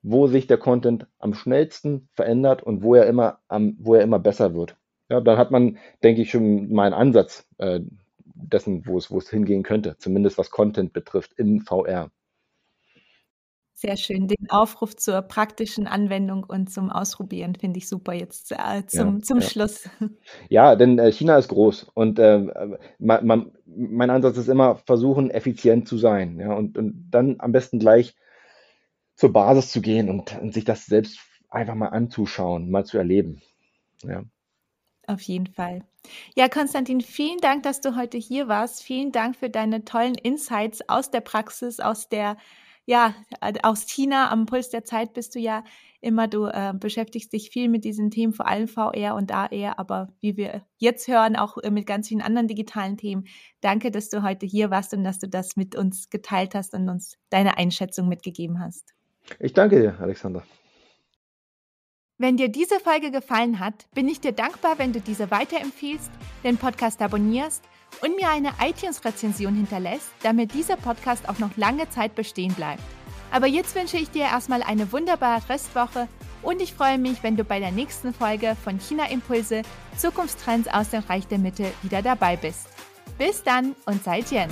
wo sich der Content am schnellsten verändert und wo er immer, am, wo er immer besser wird. Ja, dann hat man, denke ich, schon mal einen Ansatz äh, dessen, wo es, wo es hingehen könnte, zumindest was Content betrifft im VR. Sehr schön. Den Aufruf zur praktischen Anwendung und zum Ausprobieren finde ich super jetzt äh, zum, ja, zum ja. Schluss. Ja, denn äh, China ist groß und äh, man, man, mein Ansatz ist immer, versuchen, effizient zu sein. Ja, und, und dann am besten gleich zur Basis zu gehen und, und sich das selbst einfach mal anzuschauen, mal zu erleben. Ja. Auf jeden Fall. Ja, Konstantin, vielen Dank, dass du heute hier warst. Vielen Dank für deine tollen Insights aus der Praxis, aus der, ja, aus China. Am Puls der Zeit bist du ja immer, du äh, beschäftigst dich viel mit diesen Themen, vor allem VR und AR, aber wie wir jetzt hören, auch äh, mit ganz vielen anderen digitalen Themen. Danke, dass du heute hier warst und dass du das mit uns geteilt hast und uns deine Einschätzung mitgegeben hast. Ich danke dir, Alexander. Wenn dir diese Folge gefallen hat, bin ich dir dankbar, wenn du diese weiterempfiehlst, den Podcast abonnierst und mir eine iTunes-Rezension hinterlässt, damit dieser Podcast auch noch lange Zeit bestehen bleibt. Aber jetzt wünsche ich dir erstmal eine wunderbare Restwoche und ich freue mich, wenn du bei der nächsten Folge von China Impulse Zukunftstrends aus dem Reich der Mitte wieder dabei bist. Bis dann und seid Jen!